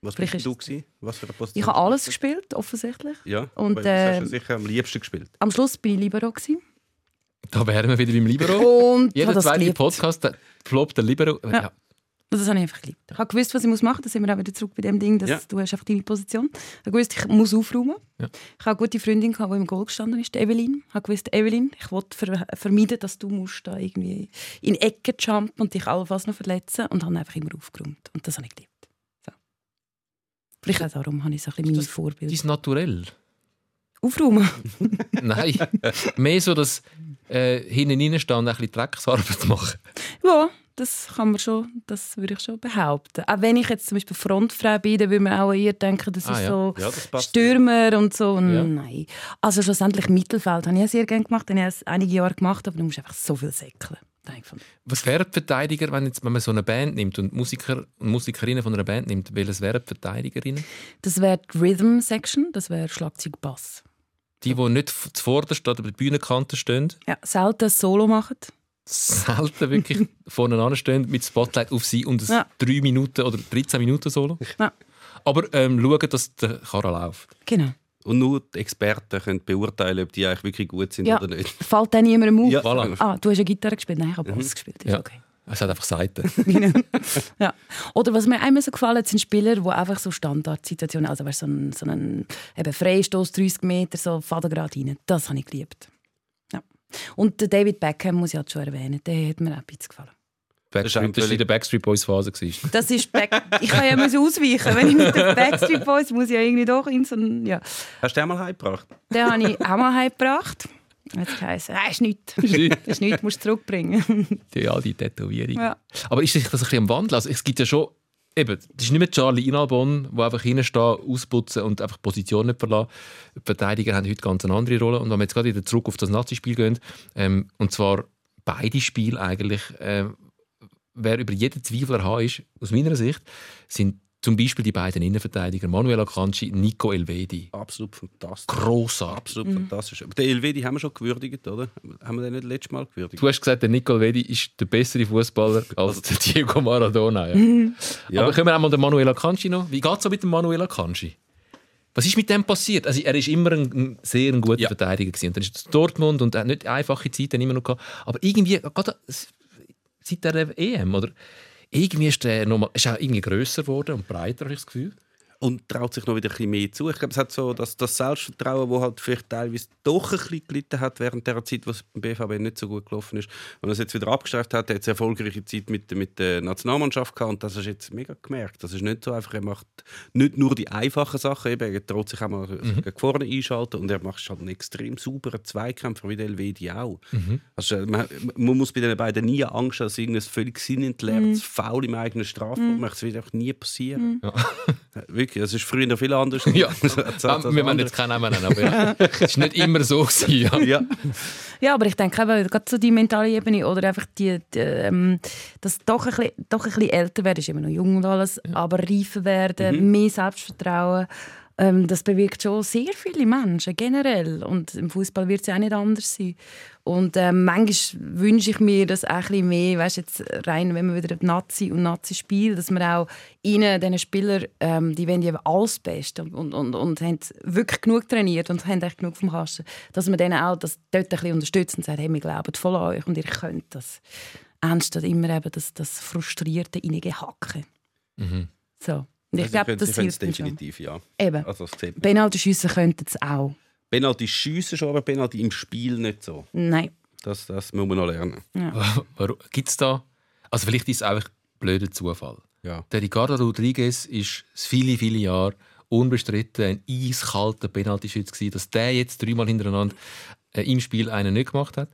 Speaker 3: Was
Speaker 2: Vielleicht
Speaker 3: bist du? Gewesen? Was für eine Position?
Speaker 2: Ich habe alles gespielt, offensichtlich.
Speaker 3: Ja,
Speaker 2: Und,
Speaker 3: und, das hast du
Speaker 2: äh,
Speaker 3: sicher am liebsten gespielt.
Speaker 2: Am Schluss bin ich Libero gewesen.
Speaker 1: Da wären wir wieder beim Libero.
Speaker 2: und
Speaker 1: Jeder zweite
Speaker 2: geliebt.
Speaker 1: Podcast der floppt der Libero. Ja.
Speaker 2: Ja. Das habe ich einfach geliebt. Ich habe gewusst, was ich machen muss. Da sind wir auch wieder zurück bei dem Ding, dass
Speaker 3: Ja.
Speaker 2: du hast einfach deine Position. Ich habe gewusst, ich muss aufräumen.
Speaker 1: Ja.
Speaker 2: Ich habe eine gute Freundin, gehabt, die im Goal gestanden ist, Evelyn. Ich habe gewusst, Evelyn, ich wollte ver vermeiden, dass du musst da irgendwie in Ecken jumpen und dich allenfalls noch verletzen und habe einfach immer aufgeräumt. Und das habe ich geliebt. Vielleicht auch darum habe ich so ein bisschen meine
Speaker 1: Das-
Speaker 2: Vorbilder.
Speaker 1: Naturell.
Speaker 2: Aufräumen.
Speaker 1: Nein. Mehr so, dass äh, hinten reinstehen und ein bisschen Drecksarbeit machen.
Speaker 2: Ja, das kann man schon, das würde ich schon behaupten. Auch wenn ich jetzt zum Beispiel Frontfrau bin, dann würde man auch eher denken, das
Speaker 1: Ah,
Speaker 2: ist
Speaker 1: ja.
Speaker 2: so
Speaker 3: Ja, das.
Speaker 2: Stürmer und so.
Speaker 1: Ja.
Speaker 2: Nein. Also schlussendlich Mittelfeld habe ich sehr gerne gemacht, habe ich auch einige Jahre gemacht, aber du musst einfach so viel säckeln.
Speaker 1: Was wären die Verteidiger, wenn, jetzt, wenn man so eine Band nimmt und Musiker und Musikerinnen von einer Band nimmt? Welches wären die Verteidigerinnen?
Speaker 2: Das wäre die Rhythm Section, das wäre Schlagzeug Bass.
Speaker 1: Die, die nicht zuvorderst oder bei der Bühnenkante stehen,
Speaker 2: Ja, selten Solo machen.
Speaker 1: selten wirklich vorne anstehen mit Spotlight auf sie und ein
Speaker 2: Ja.
Speaker 1: 3 Minuten oder 13 Minuten Solo.
Speaker 2: Ja.
Speaker 1: Aber ähm, schauen, dass der Karren läuft.
Speaker 2: Genau.
Speaker 3: Und nur die Experten können beurteilen, ob die eigentlich wirklich gut sind
Speaker 2: Ja.
Speaker 3: oder nicht.
Speaker 2: Fällt dann niemandem auf?
Speaker 3: Ja.
Speaker 1: Voilà.
Speaker 2: Ah, du hast ja Gitarre gespielt? Nein, ich habe Bass gespielt. Ist
Speaker 1: Ja.
Speaker 2: okay.
Speaker 1: Es hat einfach Seiten.
Speaker 2: ja. Oder was mir einmal so gefallen hat, sind Spieler, die einfach so Standardsituationen, also weißt, so ein, so ein eben Freistoß 30 Meter, so Faden gerade rein. Das habe ich geliebt. Ja. Und der David Beckham muss ich halt schon erwähnen, der hat mir auch ein bisschen gefallen.
Speaker 1: Backstreet, das war in der Backstreet Boys Phase. gewesen.
Speaker 2: Das ist Back ich kann ja müssen ausweichen, wenn ich mit den Backstreet Boys muss ich ja irgendwie doch in so ein, ja.
Speaker 3: Hast du den mal heimgebracht?
Speaker 2: Den habe ich auch mal heimgebracht. Jetzt heisst es, ist nichts. Das ist nichts, musst du zurückbringen.
Speaker 1: Die, all die Tätowierungen.
Speaker 2: Ja.
Speaker 1: Aber ist sich das ein bisschen am Wandel? Also, es gibt ja schon, eben, das ist nicht mehr Charlie Inalbon, der einfach hinstehen, ausputzen und einfach die Position nicht verlassen. Die Verteidiger haben heute ganz eine andere Rolle. Und wenn wir jetzt gerade wieder zurück auf das Nazi-Spiel gehen, ähm, und zwar beide Spiele eigentlich, ähm, wer über jeden Zweifel erhaben ist, aus meiner Sicht, sind zum Beispiel die beiden Innenverteidiger Manuel Akanji, Nico Elvedi.
Speaker 3: Absolut fantastisch.
Speaker 1: Grossartig.
Speaker 3: Absolut fantastisch. Aber den Elvedi haben wir schon gewürdigt, oder? Haben wir den nicht letztes Mal gewürdigt?
Speaker 1: Du hast gesagt, der Nico Elvedi ist der bessere Fußballer als der Diego Maradona. Ja.
Speaker 3: Ja.
Speaker 1: Aber können wir auch mal den Manuel Akanji noch? Wie geht es so mit dem Manuel Akanji? Was ist mit dem passiert? Also, er ist immer ein, ein sehr ein guter
Speaker 3: Ja.
Speaker 1: Verteidiger gewesen. Und dann ist er zu Dortmund und er hat nicht einfache Zeiten immer noch gehabt. Aber irgendwie, gerade seit der EM, oder? Irgendwie ist er noch mal, ist auch irgendwie grösser geworden und breiter, habe ich das Gefühl.
Speaker 3: Und traut sich noch wieder ein bisschen mehr zu. Ich glaube, es hat so das, das Selbstvertrauen, das halt vielleicht teilweise doch ein bisschen gelitten hat während der Zeit, was beim BVB nicht so gut gelaufen ist. Wenn er es jetzt wieder abgeschafft hat, er hat eine erfolgreiche Zeit mit, mit der Nationalmannschaft gehabt und das hast du jetzt mega gemerkt. Das ist nicht so einfach, er macht nicht nur die einfachen Sachen, eben, er traut sich auch mal
Speaker 1: Mhm.
Speaker 3: gegen vorne einschalten und er macht halt einen extrem sauberen Zweikämpfer wie der Elvedi auch.
Speaker 1: Mhm.
Speaker 3: Also, man, man muss bei den beiden nie Angst haben, dass irgendein völlig sinnentleertes Foul im eigenen Strafraum macht. Das wird einfach nie passieren. Ja, Wirklich, es ist früher noch viel anders.
Speaker 1: Ja,
Speaker 3: das
Speaker 1: wir
Speaker 3: andere-
Speaker 1: jetzt keinen Namen nennen, aber ja. es war nicht immer so. Gewesen, ja.
Speaker 3: Ja,
Speaker 2: Ja, aber ich denke eben, gerade so die mentale Ebene oder einfach die, die ähm, das doch ein, bisschen, doch ein bisschen älter werden, ist immer noch jung und alles, aber reifer werden, mehr Selbstvertrauen. Ähm, das bewegt schon sehr viele Menschen generell und im Fußball wird es ja auch nicht anders sein. Und ähm, manchmal wünsche ich mir das auch ein bisschen mehr, weißt, jetzt rein, wenn man wieder Nazi und Nazi spielt, dass man auch ihnen, diesen Spielern, ähm, die wollen ja alles Beste und, und, und, und haben wirklich genug trainiert und haben echt genug vom Kasten, dass man denen auch das dort ein bisschen unterstützt und sagt, hey, wir glauben voll an euch und ihr könnt das. Anstatt immer eben das, das frustrierte Reingehacke. So. Und ich
Speaker 3: Also,
Speaker 2: glaube,
Speaker 3: können-
Speaker 2: das hilft mir schon.
Speaker 3: definitiv, ja.
Speaker 2: Eben.
Speaker 3: Also, man.
Speaker 2: Penalty-Schüsse könnten es auch.
Speaker 3: Penalty schiessen schon, aber Penalty im Spiel nicht so.
Speaker 2: Nein.
Speaker 3: Das, das muss man noch lernen.
Speaker 1: Gibt es da. Also, vielleicht ist es einfach blöder Zufall.
Speaker 3: Ja.
Speaker 1: Der Ricardo Rodriguez ist viele, viele Jahre unbestritten ein eiskalter Penaltyschütze gewesen. Dass der jetzt dreimal hintereinander äh, im Spiel einen nicht gemacht hat.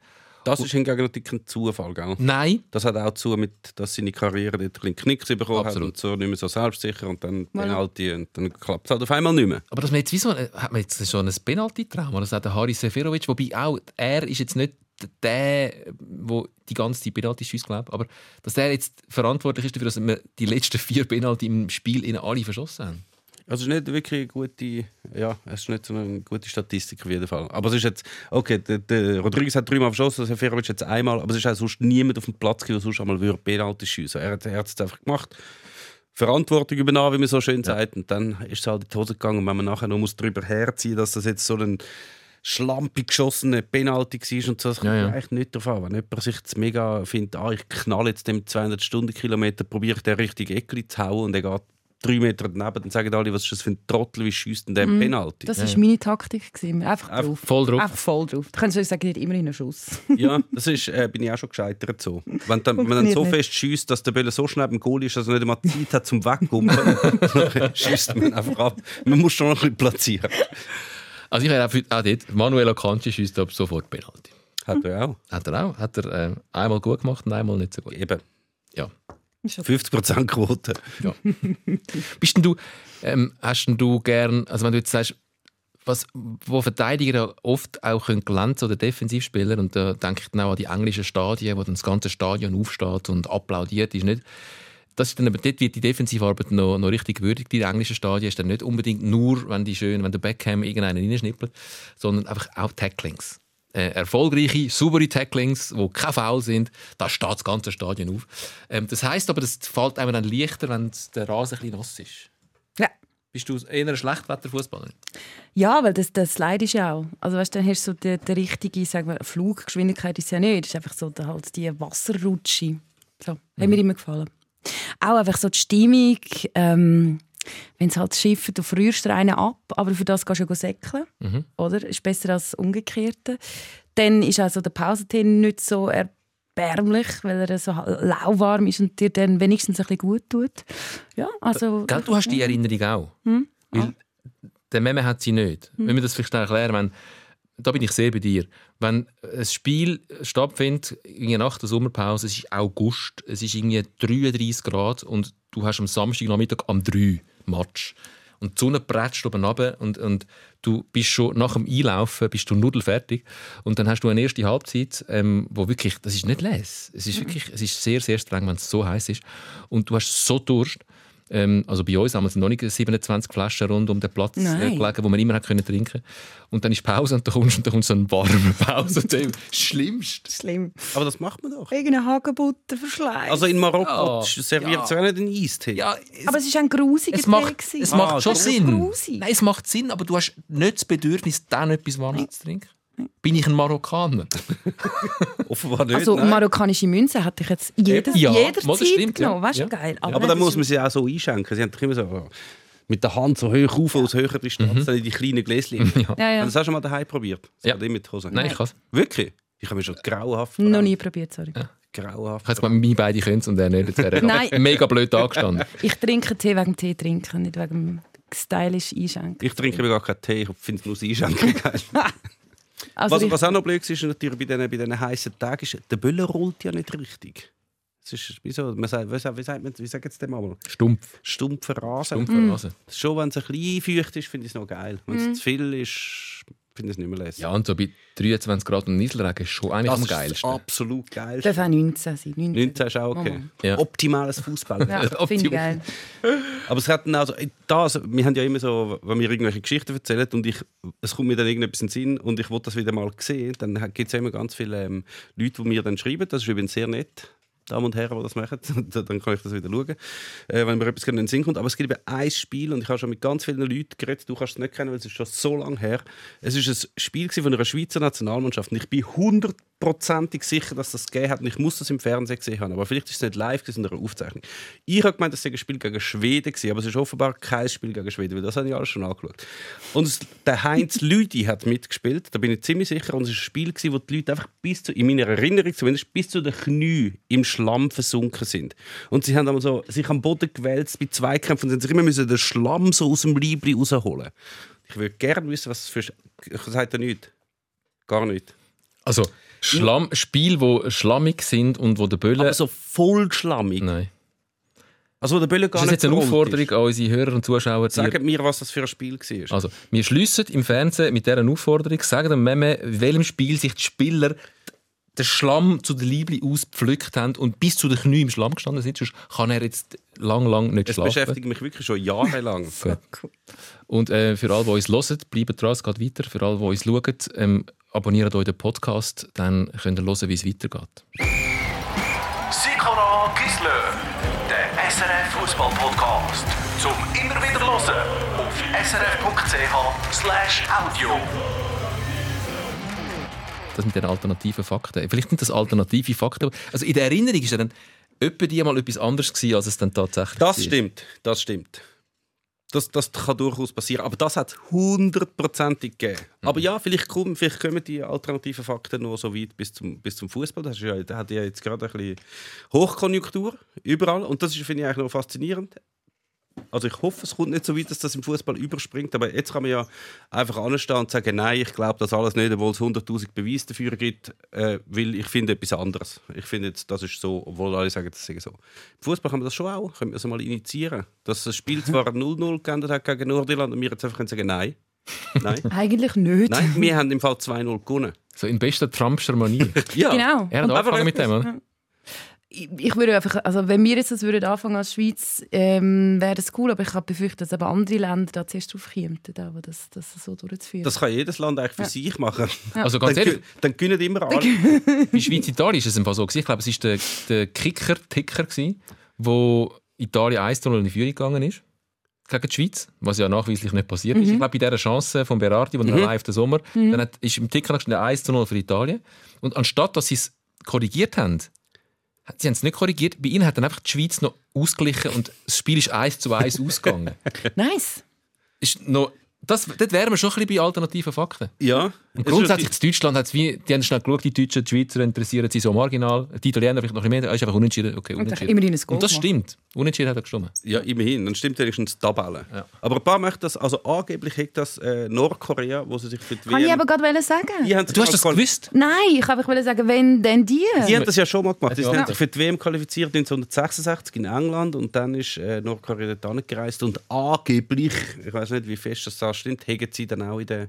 Speaker 3: Das ist hingegen natürlich kein Zufall, gell?
Speaker 1: Nein,
Speaker 3: Das hat auch zu mit, dass seine Karriere dort ein bisschen Knicks bekommen hat
Speaker 1: Absolut.
Speaker 3: und so nicht mehr so selbstsicher und dann Penalty und dann klappt es halt auf einmal nicht mehr.
Speaker 1: aber dass man jetzt wieso hat man jetzt schon ein Penalty-Trauma? Das hat der Haris Seferovic, wobei auch er ist jetzt nicht der, wo die ganze Zeit Penalty schießt, glaube aber dass der jetzt verantwortlich ist dafür, dass wir die letzten vier Penalty im Spiel in alle verschossen haben.
Speaker 3: Also es ist nicht wirklich eine gute, ja, es ist nicht so eine gute Statistik auf jeden Fall. Aber es ist jetzt, okay, der, der Rodriguez hat dreimal verschossen, der Seferovic jetzt einmal, aber es ist auch sonst niemand auf dem Platz, der sonst einmal würde Penalty schiessen. Er hat er hat es einfach gemacht. Verantwortung übernommen, wie man so schön sagt. Und dann ist es halt in die Hose gegangen. Und wenn man nachher noch muss darüber herziehen dass das jetzt so ein schlampig geschossene Penalty war und so, das
Speaker 1: Ja, ja.
Speaker 3: eigentlich nicht drauf an. Wenn jemand sich jetzt mega findet, ah, ich knall jetzt dem 200 Stundenkilometer, probiere ich den richtig Eckli zu hauen und er geht drei Meter daneben, dann sagen alle, was ist das für ein Trottel, wie schießt denn der Penalty?
Speaker 2: Das war meine Taktik. gewesen. Einfach
Speaker 3: Einfach
Speaker 2: drauf.
Speaker 1: Voll drauf.
Speaker 2: Einfach voll drauf. Du kannst sagen, nicht immer in einen Schuss.
Speaker 3: Ja, das ist, äh, bin ich auch schon gescheitert so. Wenn, dann, wenn man dann so
Speaker 2: nicht.
Speaker 3: fest schießt, dass der Bälle so schnell im Goal ist, dass er nicht einmal Zeit hat zum Wegkommen, dann schießt man einfach ab. Man muss schon noch ein bisschen platzieren.
Speaker 1: Also ich wäre auch, für- auch dort, Manuel Akanji schießt ab sofort Penalty.
Speaker 3: Hat er auch.
Speaker 1: Hat er auch. Hat er äh, einmal gut gemacht und einmal nicht so gut.
Speaker 3: Eben.
Speaker 1: Ja.
Speaker 3: 50% Quote.
Speaker 1: Bist denn du, ähm, hast denn du gern, also wenn du jetzt sagst, was, wo Verteidiger ja oft auch können glänzen oder Defensivspieler und da denke ich dann auch an die englischen Stadien, wo dann das ganze Stadion aufsteht und applaudiert, ist nicht das ist dann, aber dort wird die Defensivarbeit noch, noch richtig gewürdigt. Die englischen Stadien ist dann nicht unbedingt nur, wenn die schön, wenn der Beckham irgendeinen reinschnippelt, sondern einfach auch Tacklings. Äh, erfolgreiche, saubere Tacklings, die kein Foul sind, da steht das ganze Stadion auf. Ähm, das heisst aber, das fällt einem dann leichter, wenn der Rasen ein bisschen nass ist.
Speaker 2: Ja.
Speaker 1: Bist du eher ein Schlechtwetterfußballer?
Speaker 2: Ja, weil das, das Slide ist ja auch. Also weißt, dann hast du so die, die richtige sagen wir, Fluggeschwindigkeit ist ja nicht. Das ist einfach so da halt die Wasserrutsche. So, hat mir immer gefallen. Auch einfach so die Stimmung, ähm, wenn es halt schifft, du dir einen ab, aber für das gehst du ja säckeln, oder? Ist besser als umgekehrt. Dann ist also der Pausentennis nicht so erbärmlich, weil er so lauwarm ist und dir dann wenigstens ein bisschen gut tut. Ja, also...
Speaker 1: Gell, du hast die Erinnerung auch. Weil der Meme hat sie nicht. Wenn wir das vielleicht erklären, wenn, da bin ich sehr bei dir. Wenn ein Spiel stattfindet, irgendwie nach der Sommerpause, es ist August, es ist irgendwie 33 Grad und du hast am Samstagnachmittag am 3 Match. Und die Sonne prätscht oben runter und, und du bist schon nach dem Einlaufen bist du nudelfertig. Und dann hast du eine erste Halbzeit, ähm, wo wirklich, das ist nicht les. Es ist wirklich, es ist sehr, sehr streng, wenn es so heiß ist. Und du hast so Durst. Ähm, also bei uns haben wir noch nicht 27 Flaschen rund um den Platz äh, gelegen, wo man immer hat können trinken Und dann ist Pause und dann kommst, und dann kommt so ein warmer Pause. Das Schlimmste.
Speaker 2: Schlimm.
Speaker 3: Aber das macht man doch.
Speaker 2: Irgendeine Hagebutter verschleißt.
Speaker 3: Also in Marokko
Speaker 1: Ja.
Speaker 3: serviert es ja. nicht einen Eistee.
Speaker 1: Ja, es,
Speaker 2: aber es ist ein grusiger
Speaker 1: es macht,
Speaker 2: Tee gewesen.
Speaker 1: es macht
Speaker 3: Ah,
Speaker 1: schon Sinn. Nein, es macht Sinn, aber du hast nicht das Bedürfnis, dann etwas Warmes zu trinken. Bin ich ein Marokkaner?
Speaker 3: Offenbar nicht.
Speaker 2: Also
Speaker 3: nein.
Speaker 2: marokkanische Münzen hätte ich jetzt jedes,
Speaker 1: Ja,
Speaker 2: jederzeit
Speaker 1: mal, das stimmt, ja.
Speaker 2: genommen. Weißt du,
Speaker 1: Ja.
Speaker 2: geil.
Speaker 3: Aber dann muss man sie auch so einschenken. Sie haben doch immer so mit der Hand so hoch auf aus höherer Distanz dann in die kleinen Gläschen.
Speaker 1: Ja.
Speaker 2: Ja,
Speaker 3: Hast
Speaker 2: ja.
Speaker 3: du das auch schon mal daheim probiert? Das
Speaker 1: Ja.
Speaker 3: mit die Hose.
Speaker 1: Nein, ich kann es.
Speaker 3: Wirklich? Ich habe mir schon grauenhaft
Speaker 2: Noch nie probiert, sorry.
Speaker 3: grauenhaft.
Speaker 1: Ich habe meine beiden können es und er nicht.
Speaker 2: Nein.
Speaker 1: mega blöd angestanden.
Speaker 2: Ich trinke Tee wegen dem Tee trinken, nicht wegen dem stylisch einschenken.
Speaker 3: Ich trinke mir gar keinen Tee, ich finde nur das Einschenken geil.
Speaker 2: Also
Speaker 3: Was,
Speaker 2: ich,
Speaker 3: was auch noch blöd ist, ist natürlich bei diesen, bei diesen heißen Tagen, ist, der Böller rollt ja nicht richtig. Es ist wie so, man sagt, wie sagt, wie sagt man, wie sagt jetzt dem einmal?
Speaker 1: Stumpf.
Speaker 3: Stumpfer Rasen.
Speaker 1: Stumpfer Rasen.
Speaker 3: Schon wenn es ein bisschen feucht ist, finde ich es noch geil. Wenn es zu viel ist, finde es nicht mehr lässig.
Speaker 1: Ja, und so bei 23 Grad und Nieselregen ist schon eigentlich
Speaker 3: das
Speaker 1: am
Speaker 3: ist das
Speaker 1: geilsten.
Speaker 3: absolut geilste.
Speaker 2: Darf auch 19 sein. 19,
Speaker 3: 19 ist auch okay.
Speaker 1: Ja.
Speaker 3: Optimales Fußball.
Speaker 2: Ja, finde ich geil.
Speaker 3: Aber es hat dann also, das, wir haben ja immer so, wenn wir irgendwelche Geschichten erzählen und ich, es kommt mir dann irgendetwas in den Sinn und ich will das wieder mal sehen, dann gibt es ja immer ganz viele ähm, Leute, die mir dann schreiben, das ist übrigens sehr nett, Damen und Herren, die das machen, dann kann ich das wieder schauen, äh, wenn mir etwas in den Sinn kommt. Aber es gibt eben ein Spiel und ich habe schon mit ganz vielen Leuten geredet, du kannst es nicht kennen, weil es ist schon so lange her. Es ist ein Spiel von einer Schweizer Nationalmannschaft und ich bin hundertprozentig sicher, dass das gegeben hat und ich muss das im Fernsehen gesehen haben, aber vielleicht ist es nicht live, sondern eine Aufzeichnung. Ich habe gemeint, das sei ein Spiel gegen Schweden gewesen, aber es ist offenbar kein Spiel gegen Schweden, weil das habe ich alles schon angeschaut. Und es, der Heinz Lüdi hat mitgespielt, da bin ich ziemlich sicher, und es ist ein Spiel gewesen, wo die Leute einfach bis zu, in meiner Erinnerung zumindest, bis zu den Knien im Schlamm versunken sind. Und sie haben so sich am Boden gewälzt bei Zweikämpfen und sie sich immer müssen den Schlamm so aus dem Leibli rausholen. Ich würde gerne wissen, was das für... Sagt er nicht? Gar nicht.
Speaker 1: Also, Schlamm, Spiele, die schlammig sind und wo der Bölle...
Speaker 3: Aber so voll schlammig.
Speaker 1: Nein.
Speaker 3: Also wo der Bölle
Speaker 1: Das
Speaker 3: gar
Speaker 1: ist
Speaker 3: nicht
Speaker 1: jetzt eine Aufforderung
Speaker 3: ist.
Speaker 1: an unsere Hörer und Zuschauer.
Speaker 3: Sagt mir, was das für ein Spiel war.
Speaker 1: Also, wir schliessen im Fernsehen mit dieser Aufforderung, sagen dem Meme, in welchem Spiel sich die Spieler den Schlamm zu den Liebli ausgepflückt haben und bis zu den Knien im Schlamm gestanden sind. Sonst kann er jetzt lang, lang nicht
Speaker 3: Es
Speaker 1: schlafen.
Speaker 3: beschäftigt mich wirklich schon jahrelang.
Speaker 1: Und äh, für alle, die uns hören, bleibt dran, es geht weiter. Für alle, die uns schauen, ähm, abonniert euch den Podcast, dann könnt ihr hören, wie es weitergeht.
Speaker 4: Sikora Gisler, der SRF Fußball Podcast. Zum immer wieder hören auf srf.ch/slash audio.
Speaker 1: Das mit den alternativen Fakten. Vielleicht sind das alternative Fakten. Also in der Erinnerung ist ja dann etwa die mal etwas anderes gewesen, als es dann tatsächlich
Speaker 3: Das
Speaker 1: war.
Speaker 3: stimmt, das stimmt. Das, das kann durchaus passieren. Aber das hat es hundertprozentig gegeben. Aber ja, vielleicht kommen, vielleicht kommen die alternativen Fakten noch so weit bis zum, bis zum Fußball. Das ist ja, der hat ja jetzt gerade ein bisschen Hochkonjunktur überall. Und das ist, finde ich eigentlich noch faszinierend. Also ich hoffe, es kommt nicht so weit, dass das im Fußball überspringt. Aber jetzt kann man ja einfach anstehen und sagen, nein, ich glaube das alles nicht, obwohl es 100'000 Beweise dafür gibt, äh, weil ich finde etwas anderes. Ich finde jetzt, das ist so, obwohl alle sagen, das sei so. Im Fußball kann man das schon auch, können wir das mal initiieren. Dass das Spiel zwar 0-0 geändert hat gegen Nordirland und wir jetzt einfach können sagen, nein. Nein.
Speaker 2: Eigentlich nicht.
Speaker 3: Nein, wir haben im Fall 2-0 gewonnen.
Speaker 1: So in bester Trumpscher Manier.
Speaker 3: Ja.
Speaker 2: Genau.
Speaker 1: Er hat
Speaker 2: Und
Speaker 1: angefangen mit dem, oder?
Speaker 2: Ich, würde einfach, also wenn wir jetzt das würden anfangen als Schweiz, ähm, wäre das cool, aber ich habe befürchtet, dass eben andere Länder da zuerst drauf kämen, da, wo das, das so durchzuführen.
Speaker 3: Das kann jedes Land eigentlich für sich machen.
Speaker 1: Also ganz
Speaker 3: Dann,
Speaker 1: ehrlich,
Speaker 3: dann gewinnen immer alle.
Speaker 1: bei Schweiz-Italien ist es im Fall so. gewesen. Ich glaube, es war der, der Kicker-Ticker, gewesen, wo Italien 1-0 in die Führung gegangen ist. Gegen die Schweiz, was ja nachweislich nicht passiert ist. Ich glaube, bei dieser Chance von Berardi, die er live den Sommer, dann hat, ist im Ticker gestanden 1-0 für Italien. Und anstatt, dass sie es korrigiert haben, sie haben es nicht korrigiert, bei ihnen hat dann einfach die Schweiz noch ausgeglichen und das Spiel ist 1 zu 1 ausgegangen.
Speaker 2: nice.
Speaker 1: ist noch, das, dort wären wir schon ein bisschen bei alternativen Fakten.
Speaker 3: Ja.
Speaker 1: Und grundsätzlich in Deutschland hat wie, die haben schnell geschaut, die Deutschen, die Schweizer interessieren sich so marginal. Die Italiener vielleicht noch ein bisschen mehr, es ist einfach unentschieden. Okay,
Speaker 2: Und
Speaker 1: unentschieden.
Speaker 2: immerhin ein Goal
Speaker 1: Und das stimmt. Unentschieden hat er gestimmt.
Speaker 3: Ja, immerhin. Dann stimmt wenigstens die Tabelle.
Speaker 1: Ja.
Speaker 3: Aber ein paar möchten das, also angeblich hat das äh, Nordkorea, wo sie sich für die
Speaker 2: Kann ich aber gerade sagen.
Speaker 3: Die haben sich
Speaker 1: Du hast das gewusst?
Speaker 2: Nein, ich wollte sagen, wenn denn die.
Speaker 3: Die haben das ja schon mal gemacht. Die
Speaker 1: Ja.
Speaker 3: haben sich für die WM qualifiziert 1966 in England und dann ist äh, Nordkorea dort angereist und angeblich, ich weiß nicht, wie fest das da stimmt, haben sie dann auch in der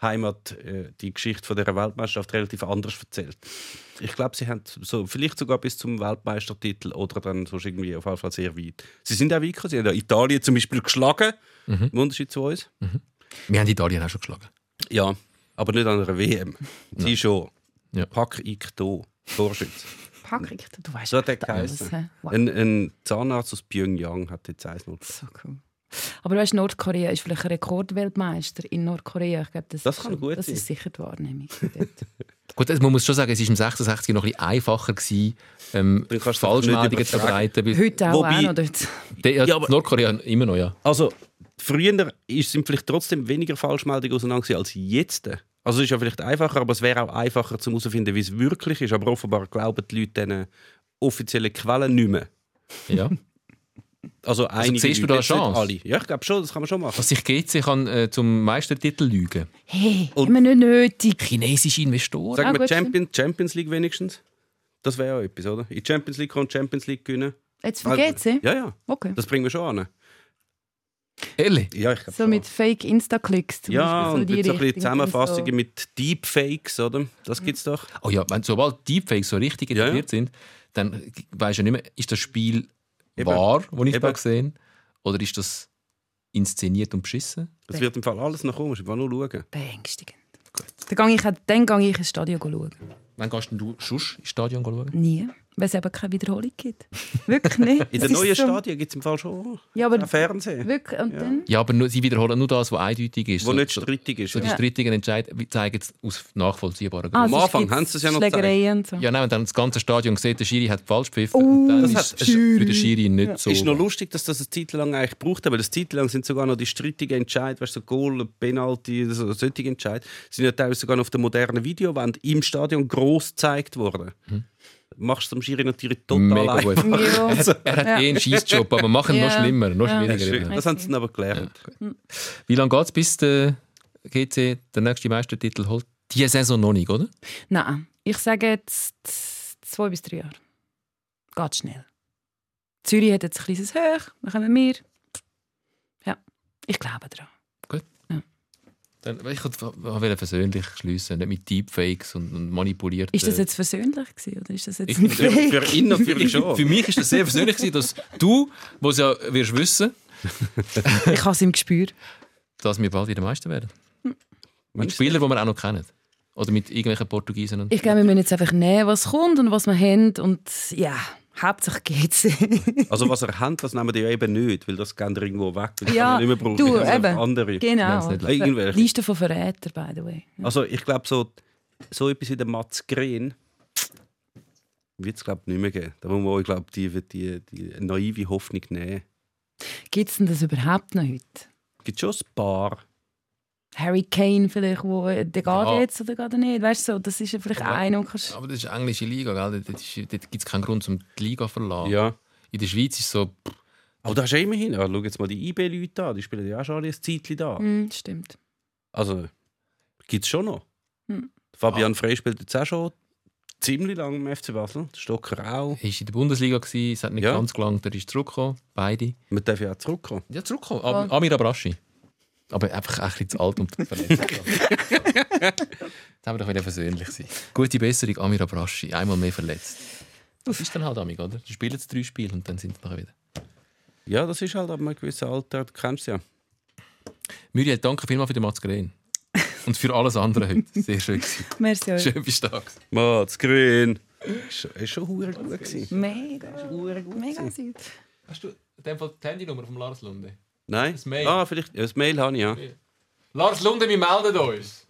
Speaker 3: Heimat äh, die Geschichte von der Weltmeisterschaft relativ anders erzählt. Ich glaube, sie haben so, vielleicht sogar bis zum Weltmeistertitel oder dann sonst irgendwie auf jeden Fall sehr weit. Sie sind auch weit gekommen. Sie haben ja Italien zum Beispiel geschlagen, im Unterschied zu uns.
Speaker 1: Wir haben die Italien auch schon geschlagen.
Speaker 3: Ja, aber nicht an einer WM. Sie schon.
Speaker 1: Ja.
Speaker 3: Pack ich da. Torschütze.
Speaker 2: Pack ich, du weißt
Speaker 3: So hat er
Speaker 2: alles.
Speaker 3: geheißen.
Speaker 2: Wow.
Speaker 3: Ein, ein Zahnarzt aus Pyongyang hat jetzt 1-0 gewonnen.
Speaker 2: So cool. Aber weißt, Nordkorea ist vielleicht ein Rekordweltmeister in Nordkorea. Ich glaube, das,
Speaker 3: Das
Speaker 2: ist
Speaker 3: kann
Speaker 2: schon-
Speaker 3: gut
Speaker 2: das
Speaker 3: sein.
Speaker 2: ist sicher die Wahrnehmung.
Speaker 1: Gut, also man muss schon sagen, es war im 66 noch ein bisschen einfacher, gewesen, ähm, Falschmeldungen zu verbreiten.
Speaker 2: Heute auch,
Speaker 3: Wobei-
Speaker 2: auch noch
Speaker 1: ja,
Speaker 3: Ja, aber-
Speaker 1: Nordkorea immer noch, ja.
Speaker 3: Also, früher ist- sind vielleicht trotzdem weniger Falschmeldungen auseinander als jetzt. Also es ist ja vielleicht einfacher, aber es wäre auch einfacher zu herausfinden, wie es wirklich ist. Aber offenbar glauben die Leute diesen offiziellen Quellen nicht mehr.
Speaker 1: ja.
Speaker 3: Also, einige
Speaker 1: siehst du da eine Chance?
Speaker 3: Alle. Ja, ich glaube schon, das kann man schon machen.
Speaker 1: Was sich GC kann äh, zum Meistertitel lügen.
Speaker 2: Hey,
Speaker 3: Und-
Speaker 2: immer nicht nötig.
Speaker 1: Chinesische Investoren.
Speaker 3: Sagen wir
Speaker 2: gut,
Speaker 3: Champions, Champions League wenigstens. Das wäre ja etwas, oder? In Champions League kann Champions League gewinnen.
Speaker 2: Jetzt vergeht sie?
Speaker 3: Ja, ja.
Speaker 2: Okay.
Speaker 3: Das bringen wir schon an.
Speaker 1: Ehrlich?
Speaker 3: Ja, ich glaube
Speaker 2: So mit Fake Insta-Klicks zum
Speaker 3: Ja,
Speaker 2: Beispiel.
Speaker 3: und
Speaker 2: so
Speaker 3: mit so ein bisschen Zusammenfassungen
Speaker 2: so.
Speaker 3: mit Deepfakes, oder? Das gibt's doch.
Speaker 1: Oh ja, wenn, sobald Deepfakes so richtig
Speaker 3: Ja, ja.
Speaker 1: etabliert sind, dann weisst du ja nicht mehr, ist das Spiel
Speaker 3: Eben.
Speaker 1: wahr, das ich
Speaker 3: Eben.
Speaker 1: da gesehen oder ist das inszeniert und beschissen?
Speaker 3: Es wird im Fall alles noch kommen, ich muss nur schauen.
Speaker 2: Beängstigend. Dann gehe ich, dann gehe ich ins Stadion schauen.
Speaker 1: Wann gehst denn du sonst ins Stadion schauen?
Speaker 2: Nie. Weil es eben keine Wiederholung gibt. Wirklich nicht.
Speaker 3: In den neuen
Speaker 2: so-
Speaker 3: Stadien gibt es im Fall schon
Speaker 2: Ja, aber
Speaker 3: auch Fernsehen,
Speaker 2: wirklich. Und dann?
Speaker 1: Ja, aber nur, sie wiederholen nur das, was eindeutig ist.
Speaker 3: wo
Speaker 1: so,
Speaker 3: nicht strittig ist.
Speaker 1: so die
Speaker 3: ja.
Speaker 1: strittigen Entscheidungen zeigen es aus nachvollziehbaren
Speaker 2: Ah,
Speaker 1: Gründen.
Speaker 3: Am
Speaker 2: sonst
Speaker 3: Anfang haben sie es ja noch
Speaker 2: und so.
Speaker 1: Ja, nein, wenn dann das ganze Stadion sieht, der Schiri hat falsch gepfiffen,
Speaker 2: Oh,
Speaker 1: dann
Speaker 2: das
Speaker 1: ist es für den Schiri nicht so.
Speaker 3: Ist noch lustig, dass das eine Zeit lang eigentlich gebraucht hat, weil das Zeit lang sind sogar noch die strittigen Entscheid, weißt du, so Goal, Penalty, so solche Entscheid, sind ja teilweise sogar noch auf der modernen Videowand im Stadion gross gezeigt worden. Machst du dem Schiri natürlich total
Speaker 1: Mega
Speaker 3: einfach.
Speaker 1: gut.
Speaker 2: Ja.
Speaker 1: Er hat, er hat
Speaker 2: Ja.
Speaker 1: eh einen Schießjob, aber machen ihn noch
Speaker 2: Ja.
Speaker 1: schlimmer, noch
Speaker 2: Ja.
Speaker 3: Das, ist
Speaker 1: schwieriger.
Speaker 3: das haben sie dann aber gelernt.
Speaker 1: Wie lange geht es, bis der GC den nächsten Meistertitel holt? Diese Saison noch nicht, oder?
Speaker 2: Nein, ich sage jetzt zwei bis drei Jahre. Geht schnell. Zürich hat jetzt ein kleines Hoch, dann kommen wir. Ja, ich glaube daran.
Speaker 1: Dann, ich wollte versöhnlich schliessen, nicht mit Deepfakes und, und manipuliert.
Speaker 2: Ist das jetzt versöhnlich gewesen, oder ist das jetzt
Speaker 1: Ich
Speaker 2: Fake?
Speaker 3: Für ihn natürlich
Speaker 1: Ich,
Speaker 3: schon.
Speaker 1: für mich ist das sehr versöhnlich, gewesen, dass du, wo es ja wirst wissen,
Speaker 2: Ich habe es im Gespür.
Speaker 1: dass wir bald wieder Meister werden. Mit
Speaker 3: Meinst du?
Speaker 1: Spielern, die wir auch noch kennen. Oder mit irgendwelchen Portugiesen. Und
Speaker 2: Ich glaube, wir müssen jetzt einfach nehmen, was kommt und was wir haben. Und ja, hauptsächlich geht's.
Speaker 3: Also was er hat, das nehmen die ja eben nicht, weil das gehen irgendwo weg, weil
Speaker 2: Ja,
Speaker 3: das nicht mehr brauchen.
Speaker 2: du,
Speaker 3: Das
Speaker 2: eben.
Speaker 3: andere.
Speaker 2: genau.
Speaker 3: Irgendwelche.
Speaker 2: Liste von Verrätern, by the way.
Speaker 3: Also ich glaube, so, so etwas wie der Mats Green wird es glaube nicht mehr geben. Da muss man, ich glaube, die, die, die naive Hoffnung nehmen.
Speaker 2: Gibt es denn das überhaupt noch heute?
Speaker 3: Es gibt schon ein paar.
Speaker 2: Harry Kane vielleicht, wo, der geht
Speaker 1: Ja.
Speaker 2: jetzt oder geht er nicht? Weißt du, so, das ist ja vielleicht
Speaker 1: Aber-
Speaker 2: einer und kannst...
Speaker 1: Aber das ist eine englische Liga, gell? Dort, ist- dort gibt es keinen Grund, um die Liga zu verlassen.
Speaker 3: Ja.
Speaker 1: In der Schweiz ist es so,
Speaker 3: Aber da hast du immerhin. Ja, schau jetzt mal die IB-Leute an, die spielen ja auch schon alle ein Zeitchen da.
Speaker 2: Hm, stimmt.
Speaker 3: Also, gibt es schon noch.
Speaker 2: Hm.
Speaker 3: Fabian Frey spielt jetzt auch schon ziemlich lange im FC Basel. Stocker auch.
Speaker 1: er war in der Bundesliga, gewesen, es hat nicht
Speaker 3: Ja.
Speaker 1: ganz gelangt, er ist zurückgekommen, beide.
Speaker 3: Man darf ja auch zurückkommen.
Speaker 1: Ja, zurückgekommen. Am- Amir Abraschi. Aber einfach ein bisschen zu alt und verletzt. Jetzt haben wir doch wieder versöhnlich sein. Gute Besserung, Amir Abraschi. Einmal mehr verletzt. Das ist dann halt amig, oder? Die spielen jetzt drei Spiele und dann sind sie nachher wieder.
Speaker 3: Ja, das ist halt ab einem gewissen Alter, du kennst es ja.
Speaker 1: Muriel, danke vielmals für den Mats Green. Und für alles andere heute. Sehr schön. gewesen.
Speaker 2: Merci euch.
Speaker 1: Schön bist du da.
Speaker 3: Mats Grün. Ist schon- hure gut gewesen.
Speaker 2: Mega. Mega süß.
Speaker 1: Hast du in dem Fall die Handynummer von Lars Lunde?
Speaker 3: Nein?
Speaker 1: Das Mail.
Speaker 3: Ah, vielleicht. Ja, das Mail habe ich, ja.
Speaker 1: Lars Lunde, wir melden uns.